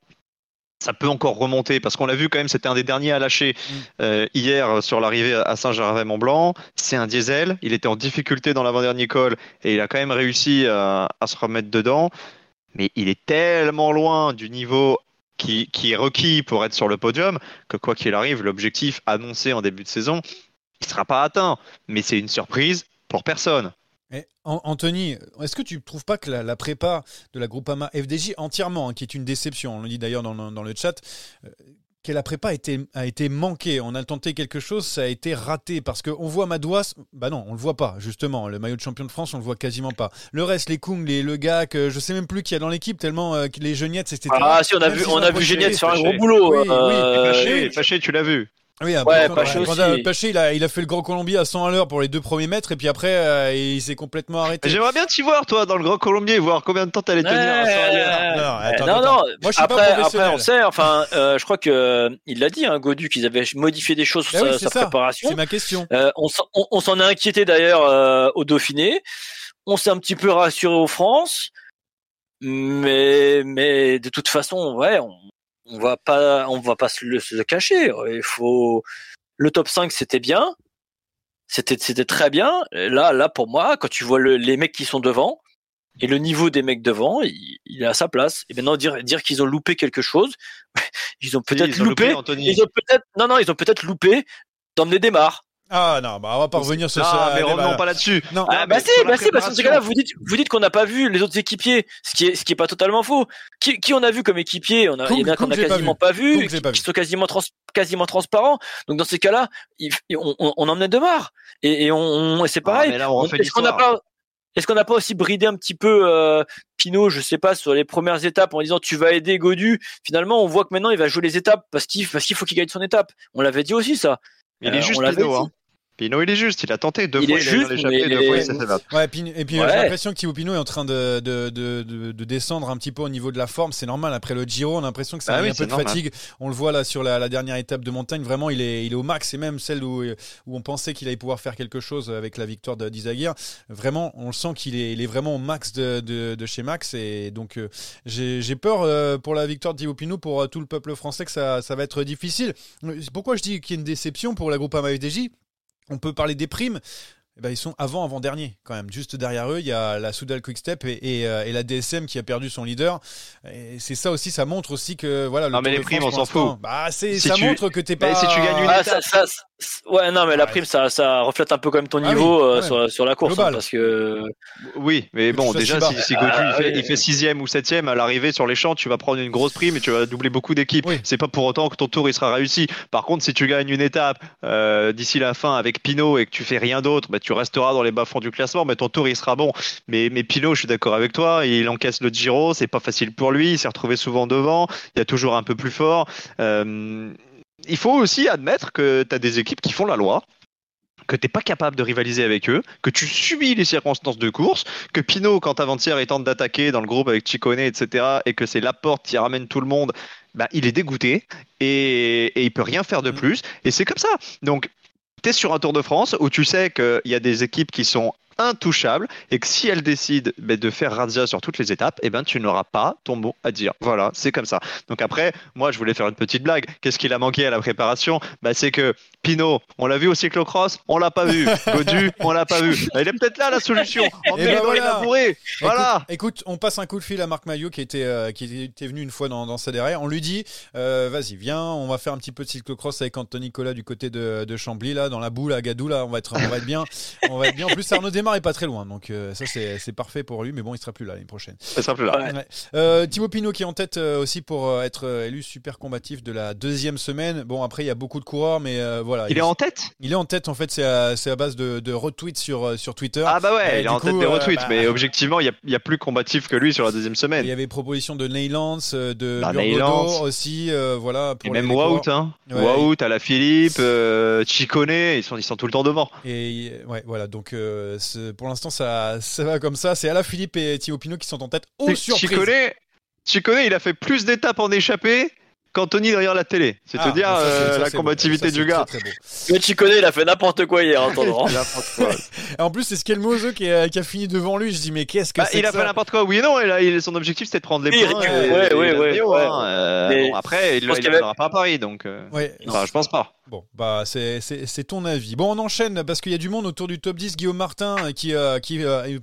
ça peut encore remonter parce qu'on l'a vu quand même, c'était un des derniers à lâcher euh, hier sur l'arrivée à Saint-Gervais-Mont-Blanc. C'est un diesel, il était en difficulté dans l'avant-dernier col et il a quand même réussi à, à se remettre dedans. Mais il est tellement loin du niveau qui, qui est requis pour être sur le podium que quoi qu'il arrive, l'objectif annoncé en début de saison, il ne sera pas atteint. Mais c'est une surprise pour personne. An- Anthony, est-ce que tu ne trouves pas que la, la prépa de la Groupama FDJ entièrement, hein, qui est une déception, on le dit d'ailleurs dans, le- dans le chat, euh, que la prépa a été, a été manquée. On a tenté quelque chose, ça a été raté. Parce qu'on voit Madouas, bah non, on le voit pas, justement. Le maillot de champion de France, on le voit quasiment pas. Le reste, les Kung, les Le Gak, euh, je sais même plus qui y a dans l'équipe, tellement euh, les Geniettes, etc. Ah, si, on a Même vu, s'ils on a vu Geniette faire un gros boulot. Oui, euh, oui. Paché, tu l'as vu. Oui, Ouais, après, Paché aussi. Paché, il a, il a fait le Grand Colombier à 100 à l'heure pour les deux premiers mètres, et puis après, euh, il s'est complètement arrêté. J'aimerais bien t'y voir, toi, dans le Grand Colombier, voir combien de temps t'allais tenir à Ouais. Saint-Hilaire. Non, attends, non, attends. non. Moi, je suis pas après, après, professionnel. on sait. Enfin, euh, je crois que euh, il l'a dit, hein, Godu, qu'ils avaient modifié des choses sur Ah oui, sa, préparation. C'est ma question. Euh, on s'en- on- on s'en est inquiété d'ailleurs euh, au Dauphiné. On s'est un petit peu rassuré aux France, mais mais de toute façon, ouais, on, on va pas on va pas se le, se le cacher. Il faut le top 5 c'était bien, c'était c'était très bien. Là là pour moi, quand tu vois le- les mecs qui sont devant et le niveau des mecs devant, il, il est à sa place. Et maintenant dire dire qu'ils ont loupé quelque chose, [laughs] ils ont peut-être loupé. Ils ont peut-être non non ils ont peut-être loupé d'emmener des marres. Ah non, bah on va pas revenir sur non, ça. mais débat, revenons là. pas là-dessus. Non. Ah, bah si, bah si, parce que dans ce cas-là, vous dites, vous dites qu'on n'a pas vu les autres équipiers, ce qui est, ce qui est pas totalement faux. Qui, qui on a vu comme équipier On a, il y en a qu'on a quasiment vu. pas vu, qui, sont quasiment trans, quasiment transparents. Donc dans ces cas-là, on, on, on en est de marre. Et, et on, on- et c'est Ah, pareil. mais là, on refait Est-ce qu'on n'a pas, est-ce qu'on n'a pas aussi bridé un petit peu euh, Pinot, je sais pas, sur les premières étapes en disant tu vas aider Godu? Finalement, on voit que maintenant il va jouer les étapes parce qu'il parce qu'il faut qu'il gagne son étape. On l'avait dit aussi ça. Il Euh, est on juste Pinot, hein. Pinot, il est juste. Il a tenté deux Il fois. est il a juste, échappé, mais deux il fois, est- il s'est fait battre. Ouais, et puis Ouais. j'ai l'impression que Thibaut Pinot est en train de, de, de, de, de descendre un petit peu au niveau de la forme. C'est normal. Après le Giro, on a l'impression que ça Ah a oui, un peu de normal. fatigue. On le voit là sur la, la dernière étape de montagne. Vraiment, il est, il est au max. Et même celle où, où on pensait qu'il allait pouvoir faire quelque chose avec la victoire de d'Izaguirre. Vraiment, on le sent qu'il est, il est vraiment au max de, de, de chez Max. Et donc, euh, j'ai j'ai peur euh, pour la victoire de Thibaut Pinot, pour euh, tout le peuple français, que ça, ça va être difficile. Euh, Pourquoi je dis qu'il y a une déception pour la groupe FDJ On peut parler des primes. Eh ben, ils sont avant avant dernier quand même. Juste derrière eux, il y a la Soudal Quickstep et, et, euh, et la DSM qui a perdu son leader. Et c'est ça aussi, ça montre aussi que voilà. Le Non, mais les de primes, France, on s'en fout. Bah, c'est Si ça tu- montre que t'es Mais pas. si tu gagnes une Ah, étape. ça, ça, ça- ouais, non, mais la Ouais. prime, ça, ça reflète un peu quand même ton Ah oui, niveau euh, ouais. sur, sur la course, hein, parce que Oui, mais bon, déjà, si si, Godu il, Ah, fait, oui. il fait sixième ou septième à l'arrivée sur les champs, tu vas prendre une grosse prime et tu vas doubler beaucoup d'équipes. Oui. C'est pas pour autant que ton tour il sera réussi. Par contre, si tu gagnes une étape euh, d'ici la fin avec Pinot et que tu fais rien d'autre, bah, tu resteras dans les bas-fonds du classement, mais ton tour il sera bon. Mais, mais Pinot, je suis d'accord avec toi, il encaisse le Giro, c'est pas facile pour lui, il s'est retrouvé souvent devant, il y a toujours un peu plus fort. Euh, il faut aussi admettre que tu as des équipes qui font la loi que t'es pas capable de rivaliser avec eux, que tu subis les circonstances de course, que Pinot, quand avant-hier il tente d'attaquer dans le groupe avec Chicone, etc., et que c'est Laporte qui ramène tout le monde, bah, il est dégoûté et, et il peut rien faire de Mm. plus. Et c'est comme ça. Donc, tu es sur un Tour de France où tu sais qu'il y a des équipes qui sont intouchables et que si elles décident bah, de faire razzia sur toutes les étapes, eh ben tu n'auras pas ton mot à dire. Voilà, c'est comme ça. Donc après, moi je voulais faire une petite blague. Qu'est-ce qu'il a manqué à la préparation? Bah, C'est que Pinot, on l'a vu au cyclocross, on l'a pas vu. [laughs] Godu, on l'a pas vu. Bah, il est peut-être là la solution. [laughs] Ben dans les voilà. Voilà. Écoute, écoute, on passe un coup de fil à Marc Maillot qui était, euh, qui était venu une fois dans, dans sa derrière. On lui dit, euh, vas-y, viens, on va faire un petit peu de cyclocross avec Anthony Nicolas du côté de, de Chambly là, dans la boule à Gadou là. On va être, on va être bien, [laughs] on va être bien. En plus, Arnaud Démarre est pas très loin, donc euh, ça c'est c'est parfait pour lui. Mais bon, il sera plus là l'année prochaine. Ça sera plus là. Ouais. Ouais. Euh, Thibaut Pinot qui est en tête euh, aussi pour euh, être élu super combatif de la deuxième semaine. Bon, après il y a beaucoup de coureurs, mais euh, voilà. Il est en tête? Il est en tête en fait. C'est à, c'est à base de, de retweets sur sur Twitter. Ah bah ouais, Et il est en coup, tête des euh, retweets, bah, mais [laughs] objectivement, il y a, il y a plus combatif que lui sur la deuxième Il y semaine. avait proposition de Neylands, euh, de Bah, Burgodo aussi, euh, voilà. Et même Wout, hein. Ouais. Wout, à la Philippe, euh, Chicone, ils sont, ils sont tout le temps devant. Et ouais, voilà. Donc euh, c'est- pour l'instant, ça, ça va comme ça. C'est Ala Philippe et Thibaut Pinot qui sont en tête. Oh surprise Chicone, Chicone, il a fait plus d'étapes en échappée qu'Anthony derrière la télé. C'est Ah, te dire ça, euh, ça, la combativité Ça, c'est du gars. très, très beau. le Chicone, il a fait n'importe quoi hier, en attendant. [laughs] N'importe quoi. [laughs] Et en plus, c'est Skelmozo qui, a- qui a fini devant lui. Je dis mais qu'est-ce que Bah, c'est il que a fait ça n'importe quoi, oui et non. Et là, il- son objectif c'était de prendre les Oui, points. ouais, ouais, ouais, hein, euh, Mais bon, après, il ne donnera pas à Paris, donc. euh, Ouais. enfin, je pense pas. Bon, bah c'est ton avis. Bon, on enchaîne parce qu'il y a du monde autour du top 10. Guillaume Martin qui, euh, qui euh,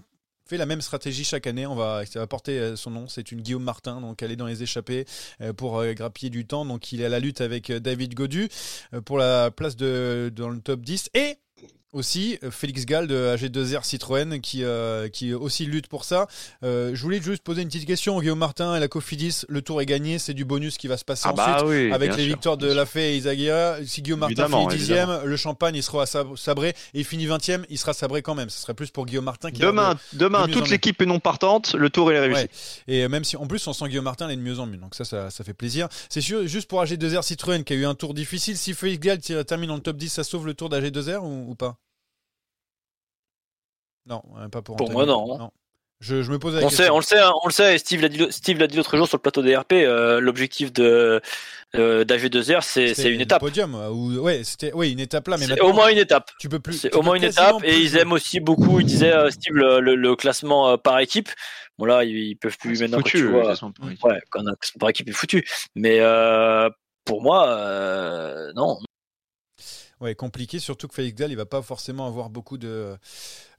fait la même stratégie chaque année. On va, ça va porter euh, son nom. C'est une Guillaume Martin, donc elle est dans les échappées euh, pour euh, grappiller du temps. Donc il est à la lutte avec David Godu pour la place de, dans le top 10. Et aussi euh, Félix Gall de AG2R Citroën qui, euh, qui aussi lutte pour ça. Euh, je voulais juste poser une petite question. Guillaume Martin et la Cofidis, le tour est gagné. C'est du bonus qui va se passer Ah ensuite bah oui. avec les sûr, victoires de. Lafay et Izaguirre. Si Guillaume Martin Évidemment, finit dixième, le champagne il sera sab- sabré et il finit 20 il sera sabré quand même. Ce serait plus pour Guillaume Martin qui a Demain, demain, en toute l'équipe est non partante, le tour il est réussi. Ouais. Et même si en plus on sent Guillaume Martin elle est de mieux en mieux, donc ça, ça, ça fait plaisir. C'est sûr, juste pour AG2R Citroën qui a eu un tour difficile, si Félix Gall termine dans le top 10, ça sauve le tour d'AG2R ou, ou pas? Non, euh, pas pour Pour Anthony. moi, non. Je, je me pose la On question. sait, on le sait, hein, on le sait. et Steve l'a dit, Steve l'a dit l'autre jour sur le plateau des RP. euh, L'objectif de euh, d'AG2R, c'est c'est une le étape. Podium, euh, ou, ouais, c'était, oui, une étape là, mais C'est au moins une étape. tu peux plus. C'est au moins une étape. Et ils aiment aussi beaucoup. Il disait euh, Steve le, le- le classement euh, par équipe. Bon là, ils, ils peuvent plus C'est maintenant. foutu, tu vois, classement par équipe. ouais, quand un classement par équipe est foutu. Mais euh, pour moi, euh, non. Ouais, compliqué, surtout que Félix Gall, il va pas forcément avoir beaucoup de.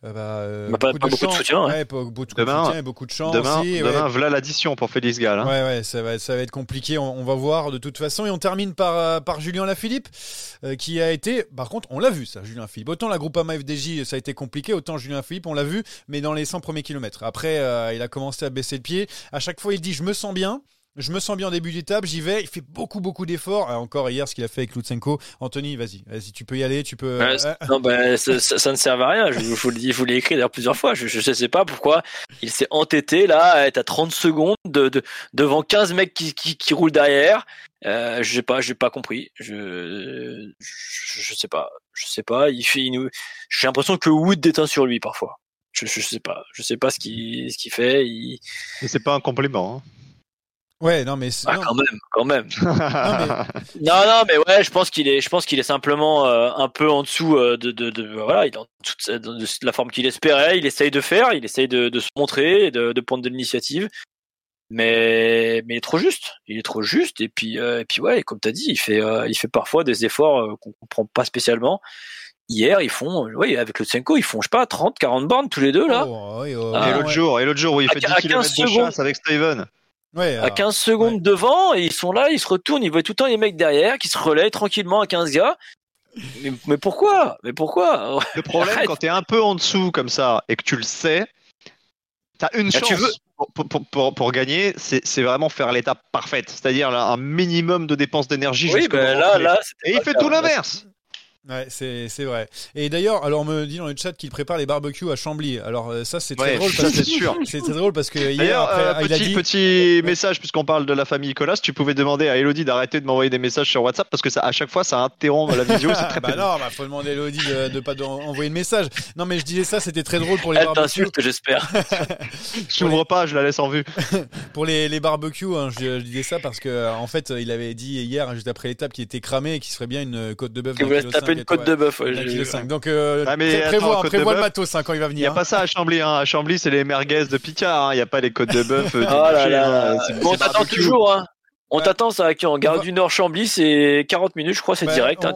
Euh, bah, euh, pas, beaucoup, de, soutien. Ouais. beaucoup, de soutien et beaucoup de chance. Demain, aussi, demain voilà l'addition pour Félix Gall. Hein. Ouais, ouais, ça va, ça va être compliqué. On, va voir de toute façon. Et on termine par, euh, par Julien Lafilippe, qui a été. Par contre, on l'a vu, ça, Julien Philippe. Autant la Groupama FDJ, ça a été compliqué, autant Julien Philippe, on l'a vu, mais dans les 100 premiers kilomètres. Après, il a commencé à baisser le pied. À chaque fois, il dit Je me sens bien. Je me sens bien en début d'étape, j'y vais. Il fait beaucoup, beaucoup d'efforts. Ah, encore hier, ce qu'il a fait avec Lutsenko. Anthony, vas-y, vas-y, tu peux y aller, tu peux. Euh, non, bah, ça, ne sert à rien. Je vous, vous l'ai écrit d'ailleurs plusieurs fois. Je, ne sais pas pourquoi il s'est entêté là, à être à 30 secondes de, devant 15 mecs qui, qui, roulent derrière. Euh, je sais pas, j'ai pas compris. Je, je, sais pas, je sais pas. Il fait, j'ai l'impression que Wood déteint sur lui parfois. Je, je, sais pas, je sais pas ce qu'il, ce qu'il fait. Il... Mais c'est pas un compliment. Hein. Ouais, non, mais ah, quand même, quand même. [laughs] [laughs] non, non, mais... ouais, je pense qu'il est, je pense qu'il est simplement euh, un peu en dessous euh, de, de, de, voilà, il est en toute de la forme qu'il espérait. Il essaye de faire, il essaye de, de se montrer, de, de prendre de l'initiative, mais mais il est trop juste. Il est trop juste. Et puis euh, et puis ouais, comme t'as dit, il fait il fait parfois des efforts qu'on comprend pas spécialement. Hier, ils font, oui, avec le Tsenko, ils font, je sais pas, 30, 40 bornes tous les deux, là. Oh, et l'autre jour, et l'autre jour, où il fait 10 km de chasse avec Steven. Ouais, à 15 secondes devant, et ils sont là, ils se retournent, ils voient tout le temps les mecs derrière qui se relaient tranquillement à 15 gars. Mais, pourquoi? Mais pourquoi? [laughs] Le problème, quand tu es un peu en dessous comme ça et que tu le sais, tu as une chance pour, gagner, c'est vraiment faire l'étape parfaite, c'est-à-dire un minimum de dépenses d'énergie. Oui, ben là, là, et il fait tout l'inverse. Ouais, c'est, vrai. Et d'ailleurs, alors on me dit dans le chat qu'il prépare les barbecues à Chambly. Alors euh, ça c'est très drôle parce que sûr. c'est très drôle parce que hier après, euh, il a dit petit message puisqu'on parle de la famille Colas, tu pouvais demander à Elodie d'arrêter de m'envoyer des messages sur WhatsApp parce que ça à chaque fois ça interrompt la vidéo, c'est [laughs] très bah non, bah faut demander à Elodie de, de pas envoyer de message. Non mais je disais ça, c'était très drôle pour les barbecues. que j'espère. [laughs] je n'ouvre pas, je la laisse en vue. [laughs] pour les, les barbecues, hein, je, disais ça parce que en fait, il avait dit hier juste après l'étape qu'il était cramé et qu'il serait bien une côte de bœuf. Une côte de bœuf. Donc, euh, ah, prévois, prévois le matos hein, quand il va venir. Il n'y a pas ça à Chambly. Hein. À Chambly, c'est les merguez de Picard. Hein. Il n'y a pas les côtes de bœuf. Euh, oh là là. On t'attend toujours. On t'attend ça en Gare du Nord Chambly, c'est 40 minutes, je crois, c'est bah, direct. Hein,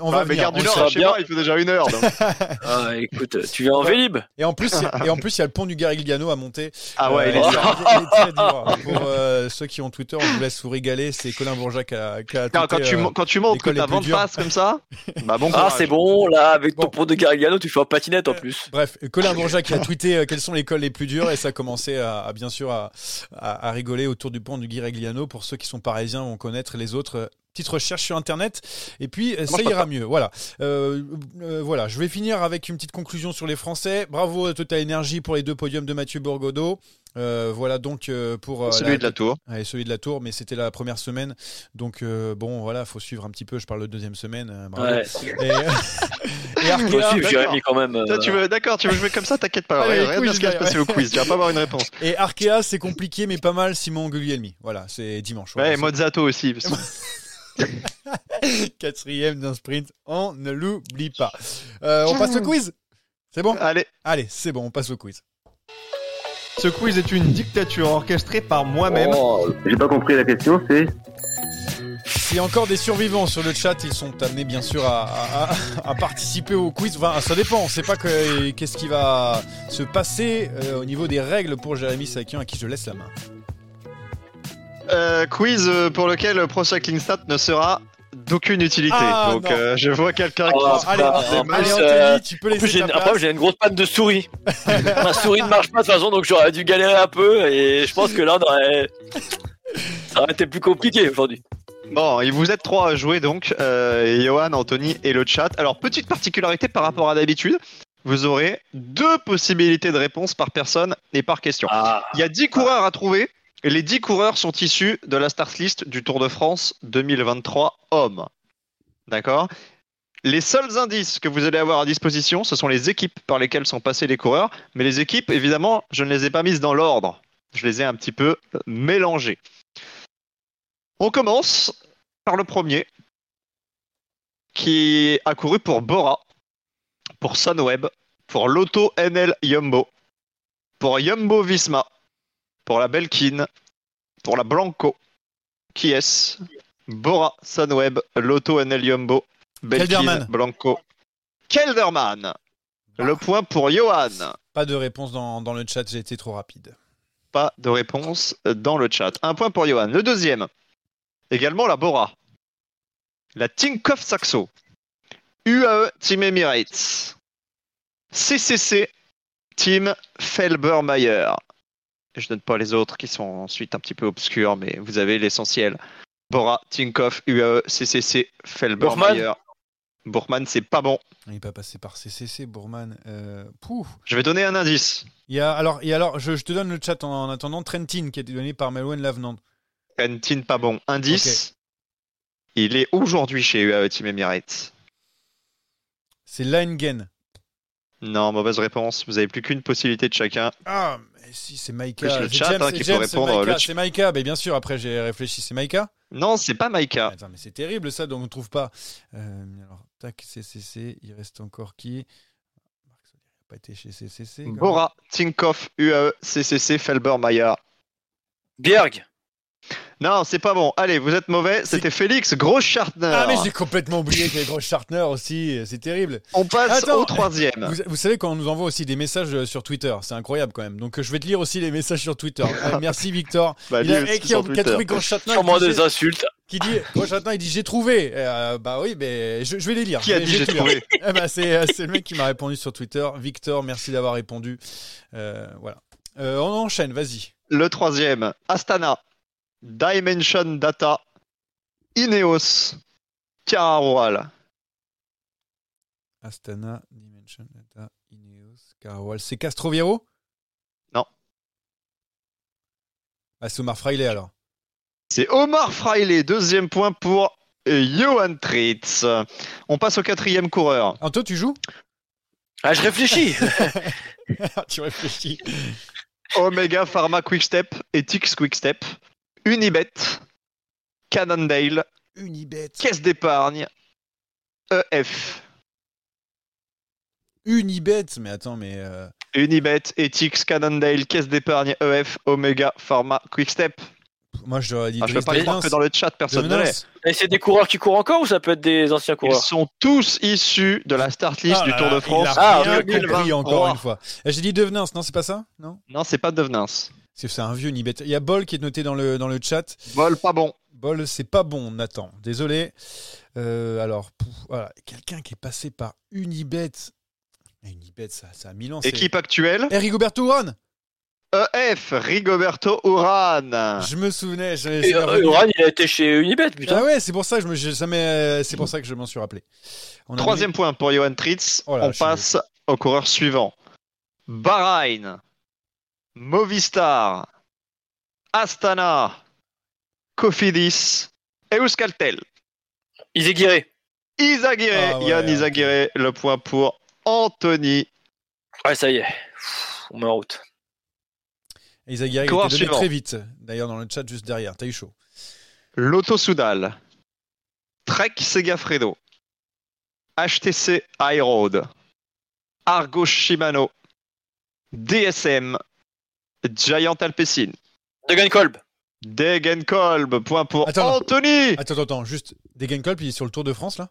on, va mais Gare du Nord, chez moi, il fait déjà une heure. [laughs] ah, écoute, tu viens en Vélib. Et en plus, [laughs] et en plus, il y a le pont du Garigliano à monter. Ah ouais, il, est, il, très dur. [laughs] Pour euh, ceux qui ont Twitter, on vous laisse vous régaler. C'est Colin Bourgeat qui a, qui a quand, tu, euh, quand tu montes que ta vente passe comme ça, bah bon Ah, c'est bon, là, avec ton pont de Garigliano, tu fais en patinette en plus. Bref, Colin Bourgeat qui a tweeté euh, quelles sont les cols les plus dures et ça a commencé à, bien sûr à, rigoler autour du pont du Garigliano pour ceux qui sont pareils vont connaître les autres petite recherche sur internet. Et puis ça ira mieux voilà. Euh, euh, voilà je vais finir avec une petite conclusion sur les français. Bravo à Total Energy pour les deux podiums de Mathieu Bourgodeau euh, voilà donc pour celui de la tour. Et celui de la tour mais c'était la première semaine. Donc bon voilà faut suivre un petit peu je parle de deuxième semaine ouais. et, [laughs] et Arkea, quand même tu veux d'accord tu veux jouer comme ça t'inquiète pas rien de se passer au quiz tu vas pas avoir une réponse. Et Arkea c'est compliqué mais pas mal Simon Guglielmi voilà c'est dimanche ouais, Mozzato aussi [laughs] Quatrième d'un sprint, on ne l'oublie pas. Euh, on passe au quiz? C'est bon? Allez. Allez, c'est bon, on passe au quiz. Ce quiz est une dictature orchestrée par moi-même. Oh, j'ai pas compris la question, c'est s'il y a encore des survivants sur le chat, ils sont amenés bien sûr à, participer au quiz. Enfin, ça dépend, on ne sait pas qu'est-ce qui va se passer euh, au niveau des règles pour Jérémy Sakian à qui je laisse la main. Euh, quiz pour lequel Pro Cycling Stat ne sera d'aucune utilité. Ah, Donc euh, je vois quelqu'un qui oh, allez, allez Anthony, tu peux laisser ta Après j'ai une grosse panne de souris. [laughs] Ma souris ne marche pas de toute façon donc j'aurais dû galérer un peu et je pense que là on aurait... ça aurait été plus compliqué aujourd'hui. Bon, et vous êtes trois à jouer donc, euh, Johan, Anthony et le chat. Alors petite particularité par rapport à d'habitude, vous aurez deux possibilités de réponse par personne et par question. Ah. Il y a 10 coureurs à trouver. Les 10 coureurs sont issus de la start list du Tour de France 2023 hommes. D'accord? Les seuls indices que vous allez avoir à disposition, ce sont les équipes par lesquelles sont passés les coureurs. Mais les équipes, évidemment, je ne les ai pas mises dans l'ordre. Je les ai un petit peu mélangées. On commence par le premier, qui a couru pour Bora, pour Sunweb, pour Lotto NL Yumbo, pour Yumbo Visma, pour la Belkin, pour la Blanco, qui est Bora, Sunweb, Lotto NL Yumbo, Belkin, Kelderman. Blanco. Kelderman. Le point pour Johan. Pas de réponse dans, dans le chat, j'ai été trop rapide. Pas de réponse dans le chat. Un point pour Johan. Le deuxième. Également la Bora. La Tinkoff Saxo. UAE Team Emirates. CCC Team Felbermayer. Je donne pas les autres qui sont ensuite un petit peu obscurs, mais vous avez l'essentiel. Bora, Tinkoff, UAE, CCC, Felbermayer. Bourman, c'est pas bon. Il n'est pas passé par CCC, Bourman. Euh, pouf. Je vais donner un indice. Il y a, alors, et alors je, je te donne le chat en, en attendant. Trentin, qui a été donné par Melwen Lavenant. Quentin, pas bon. Indice. Il est aujourd'hui chez UAE Team Emirates. C'est Langen. Non, mauvaise réponse. Vous avez plus qu'une possibilité de chacun. Ah, mais si, c'est Maïka. Le C'est chat, James, hein, c'est qui James, peut c'est répondre, Maïka, le ch- C'est Maïka, mais bien sûr, après j'ai réfléchi, c'est Maïka. Non, c'est pas Maïka. Attends, mais c'est terrible ça, donc on ne trouve pas. Euh, alors, tac, CCC, il reste encore qui? Marc Solier n'a pas été chez CCC. Bora, Tinkoff, UAE, CCC, Felbermayer. Bjerg. Non, c'est pas bon. Allez, vous êtes mauvais. C'était Félix Groschartner. Ah, mais j'ai complètement oublié qu'il y avait Gros Chartner aussi, c'est terrible. On passe Attends. au troisième. Vous, vous savez qu'on nous envoie aussi des messages euh, sur Twitter, c'est incroyable quand même. Donc euh, je vais te lire aussi les messages sur Twitter. [laughs] Euh, merci Victor. Bah, Il a, eh, qui, a, qui a trouvé Gros Chartner, Sûrement qui dit- des insultes. qui dit Gros Chartner, il dit j'ai trouvé. Euh, bah oui, mais je, je vais les lire. Qui a dit j'ai trouvé [laughs] Eh ben, c'est, euh, c'est le mec qui m'a répondu sur Twitter. Victor, merci d'avoir répondu. Euh, voilà. Euh, on enchaîne, vas-y. Le troisième, Astana, Dimension Data, Ineos, Cararoal. Astana, Dimension, Data, Ineos, Carawal. C'est Castroviero? Non. Ah, c'est Omar Fraile alors. C'est Omar Fraile, deuxième point pour euh, Johan Tritz. On passe au quatrième coureur. Anto, tu joues? Ah, je réfléchis. [laughs] [laughs] Tu réfléchis. Omega Pharma Quickstep, Ethics Quickstep, Unibet, Cannondale, Unibet. Caisse d'épargne, EF. Unibet, mais attends, mais. euh, Unibet, Ethics, Cannondale, Caisse d'épargne, EF, Omega Pharma Quickstep. moi, je ai dit. Ah, je peux pas croire que dans le chat personne ne l'est. Et c'est des coureurs qui courent encore ou ça peut être des anciens Ils coureurs sont tous issus de la start list Ah du là Tour de France. Il a Ah, rien 2023. compris encore une fois. Eh, J'ai dit Devenance, non, c'est pas ça Non? Non, c'est pas Devenance. C'est c'est un vieux Unibet. Il y a Bol qui est noté dans le, dans le chat. Vol pas bon. Bol, c'est pas bon, Nathan. Désolé. Euh, alors, pouf, voilà. Quelqu'un qui est passé par Unibet. Unibet, ça, ça a mille ans. c'est- Équipe actuelle Eh, Rigoberto Urán EF, Rigoberto Urán. Je me souvenais. je- Et, c'est euh, il a été chez Unibet, putain. Ah ouais, c'est pour ça que je me, je- ça m'est- c'est pour ça que je m'en suis rappelé. On Troisième point pour Johan Tritz. Oh là, On suis passe au coureur suivant. Bahreïn, Movistar, Astana, Cofidis, Euskaltel. Iséguiré. Isaguirre, Ah ouais, Yann ok. Isaguirre, le point pour Anthony. Ouais, ça y est. On met en route. était donné suivant. très vite. D'ailleurs, dans le chat juste derrière. T'as eu chaud. Lotto Soudal, Trek Segafredo, HTC iRoad, Argo Shimano, DSM, Giant Alpecin, Degenkolb. Degenkolb, point pour Attends. Anthony Attends, attends, attends. Juste, Degenkolb, il est sur le Tour de France là?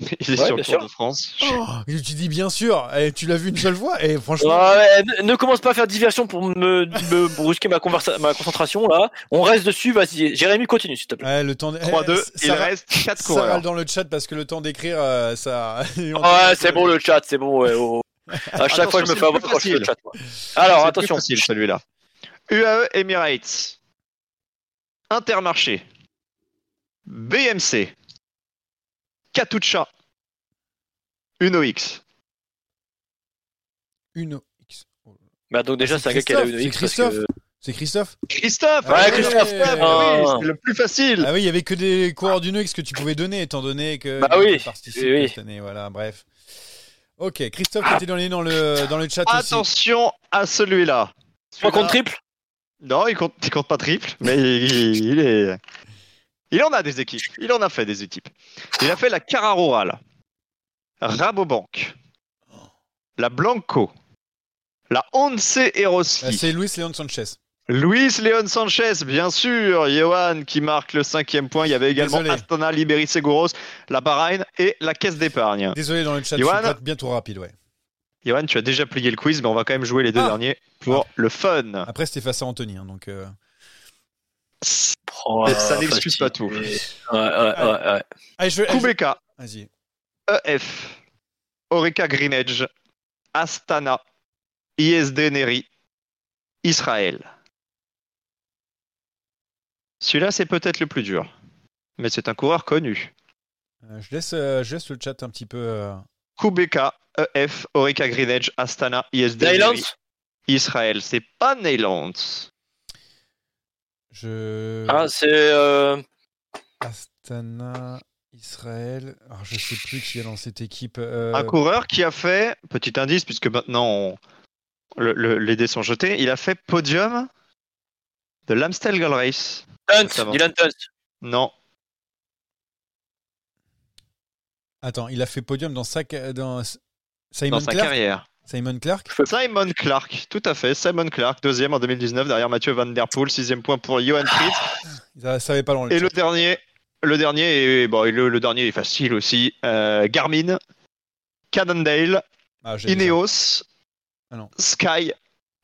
Il est Ouais, sur le Tour sûr. de France. Oh, Tu dis bien sûr. Eh, tu l'as vu une seule fois Et franchement. Ouais, ne, ne commence pas à faire diversion pour me, me brusquer ma, conversa- ma concentration là. On reste dessus, vas-y. Jérémy, continue s'il te plaît. Ouais, le temps. de- 3-2, Eh, il reste 4 Ça coureurs. râle dans le chat parce que le temps d'écrire, euh, ça. [laughs] Ouais, c'est bon le chat, c'est bon. ouais, oh. À chaque fois, je me fais avoir quand je fais le chat. moi. Alors, attention. celui-là. UAE Emirates, Intermarché, BMC, Katusha, UnoX. Une X. Oh. Bah, donc déjà, c'est un gars qui a la Christophe, une c'est X. parce Christophe. que- C'est Christophe Christophe Ouais, ah, Christophe. ah oui, Ah. c'est le plus facile Ah oui, il y avait que des coureurs du X que tu pouvais donner, étant donné que. Bah il oui, participe oui, oui. cette année, voilà, bref. Ok, Christophe qui était dans, les, dans, le, dans le chat aussi. Attention à celui-là. Celui-là- contre triple? Non, il compte, il compte pas triple, mais il, il est. Il en a des équipes. Il en a fait des équipes. Il a fait la Cararoral, Rabobank, la Blanco, la Once Ah, Eroski, C'est Luis Leon Sanchez. Luis Leon Sanchez, bien sûr. Johan qui marque le cinquième point. Il y avait également Désolé. Astana, Liberi Seguros, la Bahreïn et la Caisse d'épargne. Désolé dans le chat, Johan je suis bien trop rapide, ouais. Johan, tu as déjà plié le quiz, mais on va quand même jouer les deux Ah. derniers pour le fun. Après, c'était face à Anthony, hein, donc. euh, Oh, ça n'excuse pas tout. Ouais, ouais, ouais, ouais. Allez, je vais. Kubeka, Vas-y. EF, Orica Greenedge, Astana, ISD Neri, Israël. Celui-là, c'est peut-être le plus dur. Mais c'est un coureur connu. Euh, je, laisse, euh, je laisse le chat un petit peu. euh, Kubeka, EF, Orica Greenedge, Astana, ISD Neylands Neri, Israël. C'est pas Neylands. Je. Ah, c'est. euh, Astana, Israël. Alors, je sais plus qui est dans cette équipe. euh, Un coureur qui a fait, petit indice, puisque maintenant on- le- le- les dés sont jetés, il a fait podium de l'Amstel Gold Race. Hunt. Dylan Hunt. Non, Attends, il a fait podium dans sa. ca- Dans... Simon dans sa Clark carrière. Simon Clark Simon Clark, tout à fait. Simon Clark, deuxième en 2019 derrière Mathieu Van Der Poel, sixième point pour Johan Fritz. Ça savait pas dans le Et le dernier, le dernier, est, bon, le, le dernier est facile aussi. euh, Garmin, Cannondale, Ah. Ineos, Ah. Sky,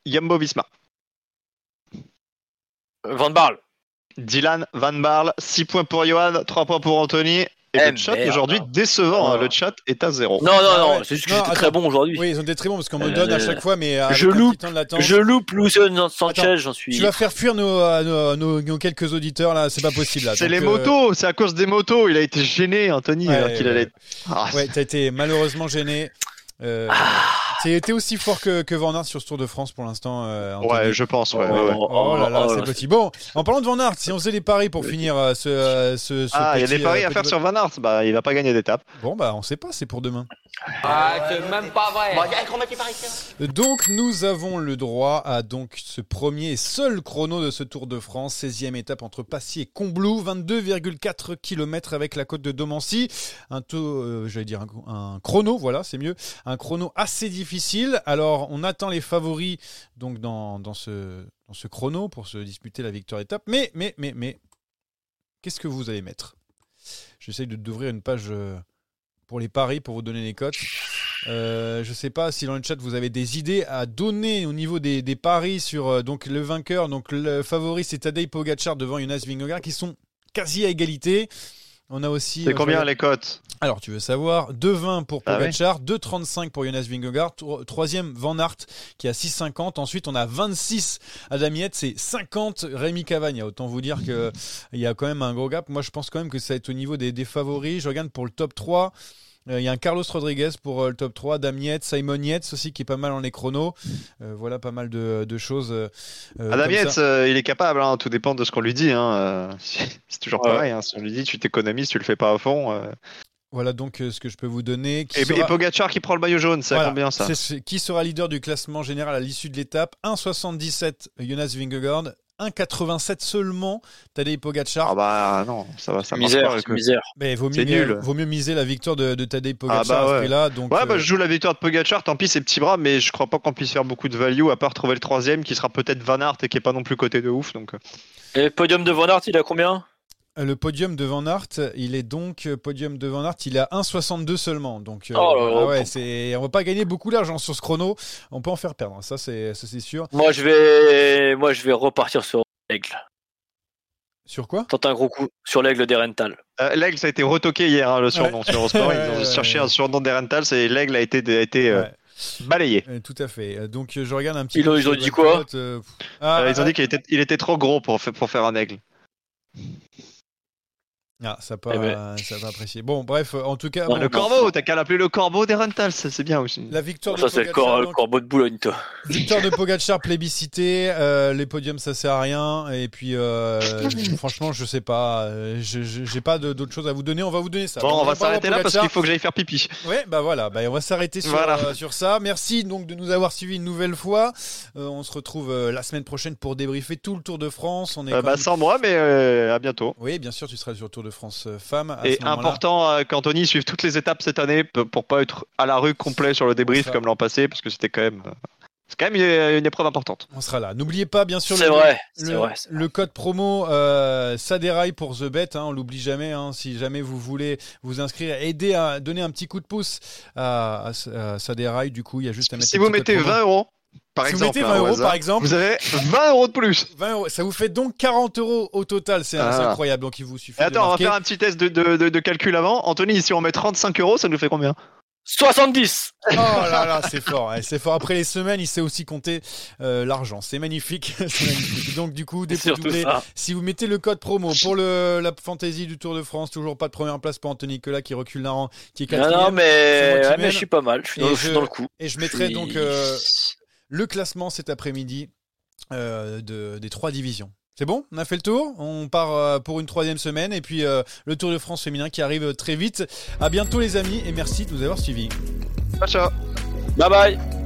Jumbo Visma. Van Barle. Dylan Van Barle, 6 points pour Johan, 3 points pour Anthony. Et Eh, le chat merde. aujourd'hui décevant, hein, Oh. le chat est à 0. Non, non, Ah non, ouais. c'est juste que j'étais très bon aujourd'hui. Oui, ils ont été très bons parce qu'on me Euh, donne à chaque fois, mais avec je loupe. Je loupe Lucien Sanchez, j'en suis. Tu vas faire fuir nos, euh, nos, nos- nos quelques auditeurs là, c'est pas possible là. C'est les euh, motos, c'est à cause des motos. Il a été gêné, Anthony, ouais, alors qu'il ouais, allait. Ah, Ouais, t'as été malheureusement gêné. Euh, Ah. Été aussi fort que, que Van Aert sur ce Tour de France pour l'instant. euh, ouais, je pense. Ouais, ouais, ouais. Oh là là, oh, c'est oh, petit. Bon, en parlant de Van Aert, si on faisait des paris pour finir euh, ce, euh, ce, ce Ah, il y a des paris euh, à faire petit- sur Van Aert. Bah, il va pas gagner d'étape. Bon, bah, on sait pas, c'est pour demain. Ah, c'est même pas vrai. Donc, nous avons le droit à donc ce premier et seul chrono de ce Tour de France, 16e étape entre Passy et Combloux, 22,4 km avec la côte de Domancy. Un taux, euh, j'allais dire un, un chrono, voilà, c'est mieux. Un chrono assez difficile. Alors, on attend les favoris donc dans, dans ce, dans ce chrono pour se disputer la victoire étape. Mais, mais, mais, mais, qu'est-ce que vous allez mettre? J'essaye de- d'ouvrir une page euh, pour les paris, pour vous donner les cotes. Euh, je sais pas si dans le chat vous avez des idées à donner au niveau des, des paris sur euh, donc le vainqueur. Donc le favori c'est Tadej Pogacar devant Jonas Vingegaard qui sont quasi à égalité. On a aussi. C'est euh, combien les cotes Alors tu veux savoir 2,20 pour Ah. Pogacar, 2,35 pour Jonas Vingegaard, tro- troisième Van Aert qui a 6,50. Ensuite on a 26 Adam Yates, c'est 50 Rémi Cavagna. Autant vous dire que il y a quand même un gros gap. Moi je pense quand même que ça va être au niveau des, des favoris. Je regarde pour le top 3. Euh, Il y a un Carlos Rodriguez pour euh, le top 3, Dam Yates, Simon Yates aussi qui est pas mal en les chronos. Euh, voilà pas mal de, de choses. Adam Yates, ça. euh, il est capable, hein, tout dépend de ce qu'on lui dit. Hein, [laughs] c'est toujours Ouais. pareil. Hein, si on lui dit tu t'économises, tu le fais pas à fond. euh. Voilà donc euh, ce que je peux vous donner. Qui Et, sera- et Pogacar qui prend le maillot jaune, c'est à Voilà, combien ça? ce- Qui sera leader du classement général à l'issue de l'étape 1,77 Jonas Vingegaard, 1,87 seulement Tadej Pogacar. Ah bah non, ça va, ça marche misère, pas. misère. Mais vaut mieux, c'est nul. vaut mieux miser la victoire de, de Tadej Pogacar Ah bah à ce ouais. Donc, Ouais, euh, bah, je joue la victoire de Pogacar, tant pis ses petits bras, mais je crois pas qu'on puisse faire beaucoup de value à part trouver le troisième qui sera peut-être Van Aert et qui est pas non plus côté de ouf. Donc... euh. Et le podium de Van Aert, il a combien? Le podium de Van Aert, il est donc euh, podium de Van Aert, il est à 1,62 seulement. Donc, euh, Oh là là, ouais, c'est, on va pas gagner beaucoup d'argent sur ce chrono. On peut en faire perdre, ça c'est, ça, c'est sûr. Moi, je vais, moi, je vais repartir sur l'aigle. Sur quoi? Tente un gros coup sur l'aigle des Rental. Euh, L'aigle, ça a été retoqué hier, hein, le surnom sur Eurosport. Ouais, [laughs] Ils ont ouais, cherché ouais. un surnom des Rentals et l'aigle a été, a été euh, Ouais. balayé. Euh, tout à fait. Euh, Donc euh, je regarde un petit Ils ont- peu ils ont dit quoi? Euh. Ah, Euh, ils ont ah, dit qu'il était, il était trop gros pour faire un aigle. Ah, ça n'a pas, Eh ben. ça pas apprécié. Bon, bref, en tout cas, Non, bon, le corbeau, t'as qu'à l'appeler le corbeau des Rentals, c'est c'est bien aussi. la victoire de Ça, c'est le, cor- donc, corbeau de Boulogne, toi. victoire de [laughs] Pogacar plébiscité. euh, les podiums, ça sert à rien. Et puis, euh, [laughs] franchement, je sais pas. euh, je- je- J'ai pas de- d'autres choses à vous donner. On va vous donner ça. Bon, on va s'arrêter là parce qu'il faut que j'aille faire pipi. Ouais, bah voilà, bah, on va s'arrêter sur, Voilà. euh, sur ça. Merci donc de nous avoir suivis une nouvelle fois. Euh, on se retrouve euh, la semaine prochaine pour débriefer tout le Tour de France. On est Euh, bah, même- sans moi, mais euh, à bientôt. Oui, bien sûr, tu seras sur le Tour de France euh, femme. à Et ce important euh, qu'Anthony suive toutes les étapes cette année pour pas être à la rue complet sur le débrief comme l'an passé, parce que c'était quand même euh, C'est quand même une, une épreuve importante. On sera là. N'oubliez pas, bien sûr, C'est le, vrai, le, c'est vrai. le code promo euh, Saderail pour The Bet. Hein, on l'oublie jamais. Hein, si jamais vous voulez vous inscrire, aider à donner un petit coup de pouce à, à, à Saderail, du coup, il y a juste à mettre Si vous mettez code promo. 20 euros, par Si vous exemple, mettez hein, 20 au euros, hasard, par exemple, vous avez 20 euros de plus. 20 euros. Ça vous fait donc 40 euros au total. C'est Ah. incroyable. Donc, il vous suffit Et de attends, on va faire un petit test de, de- de- de calcul avant. Anthony, si on met 35 euros, ça nous fait combien? 70 Oh là là, c'est fort, c'est fort. Après les semaines, il sait aussi compter euh, l'argent. C'est magnifique. [laughs] Donc du coup. Si vous mettez le code promo pour le, la fantasy du Tour de France, toujours pas de première place pour Anthony Nicolas qui recule d'un rang, qui est Non, quatrième. non, moi mais, ouais, mais je suis pas mal. Je suis, dans, je je- suis dans le coup. Et je mettrai suis- donc euh, le classement cet après-midi euh, de, des trois divisions. C'est bon? On a fait le tour? On part euh, pour une troisième semaine et puis euh, le Tour de France féminin qui arrive très vite. À bientôt les amis et merci de nous avoir suivis. Ciao, ciao. Bye bye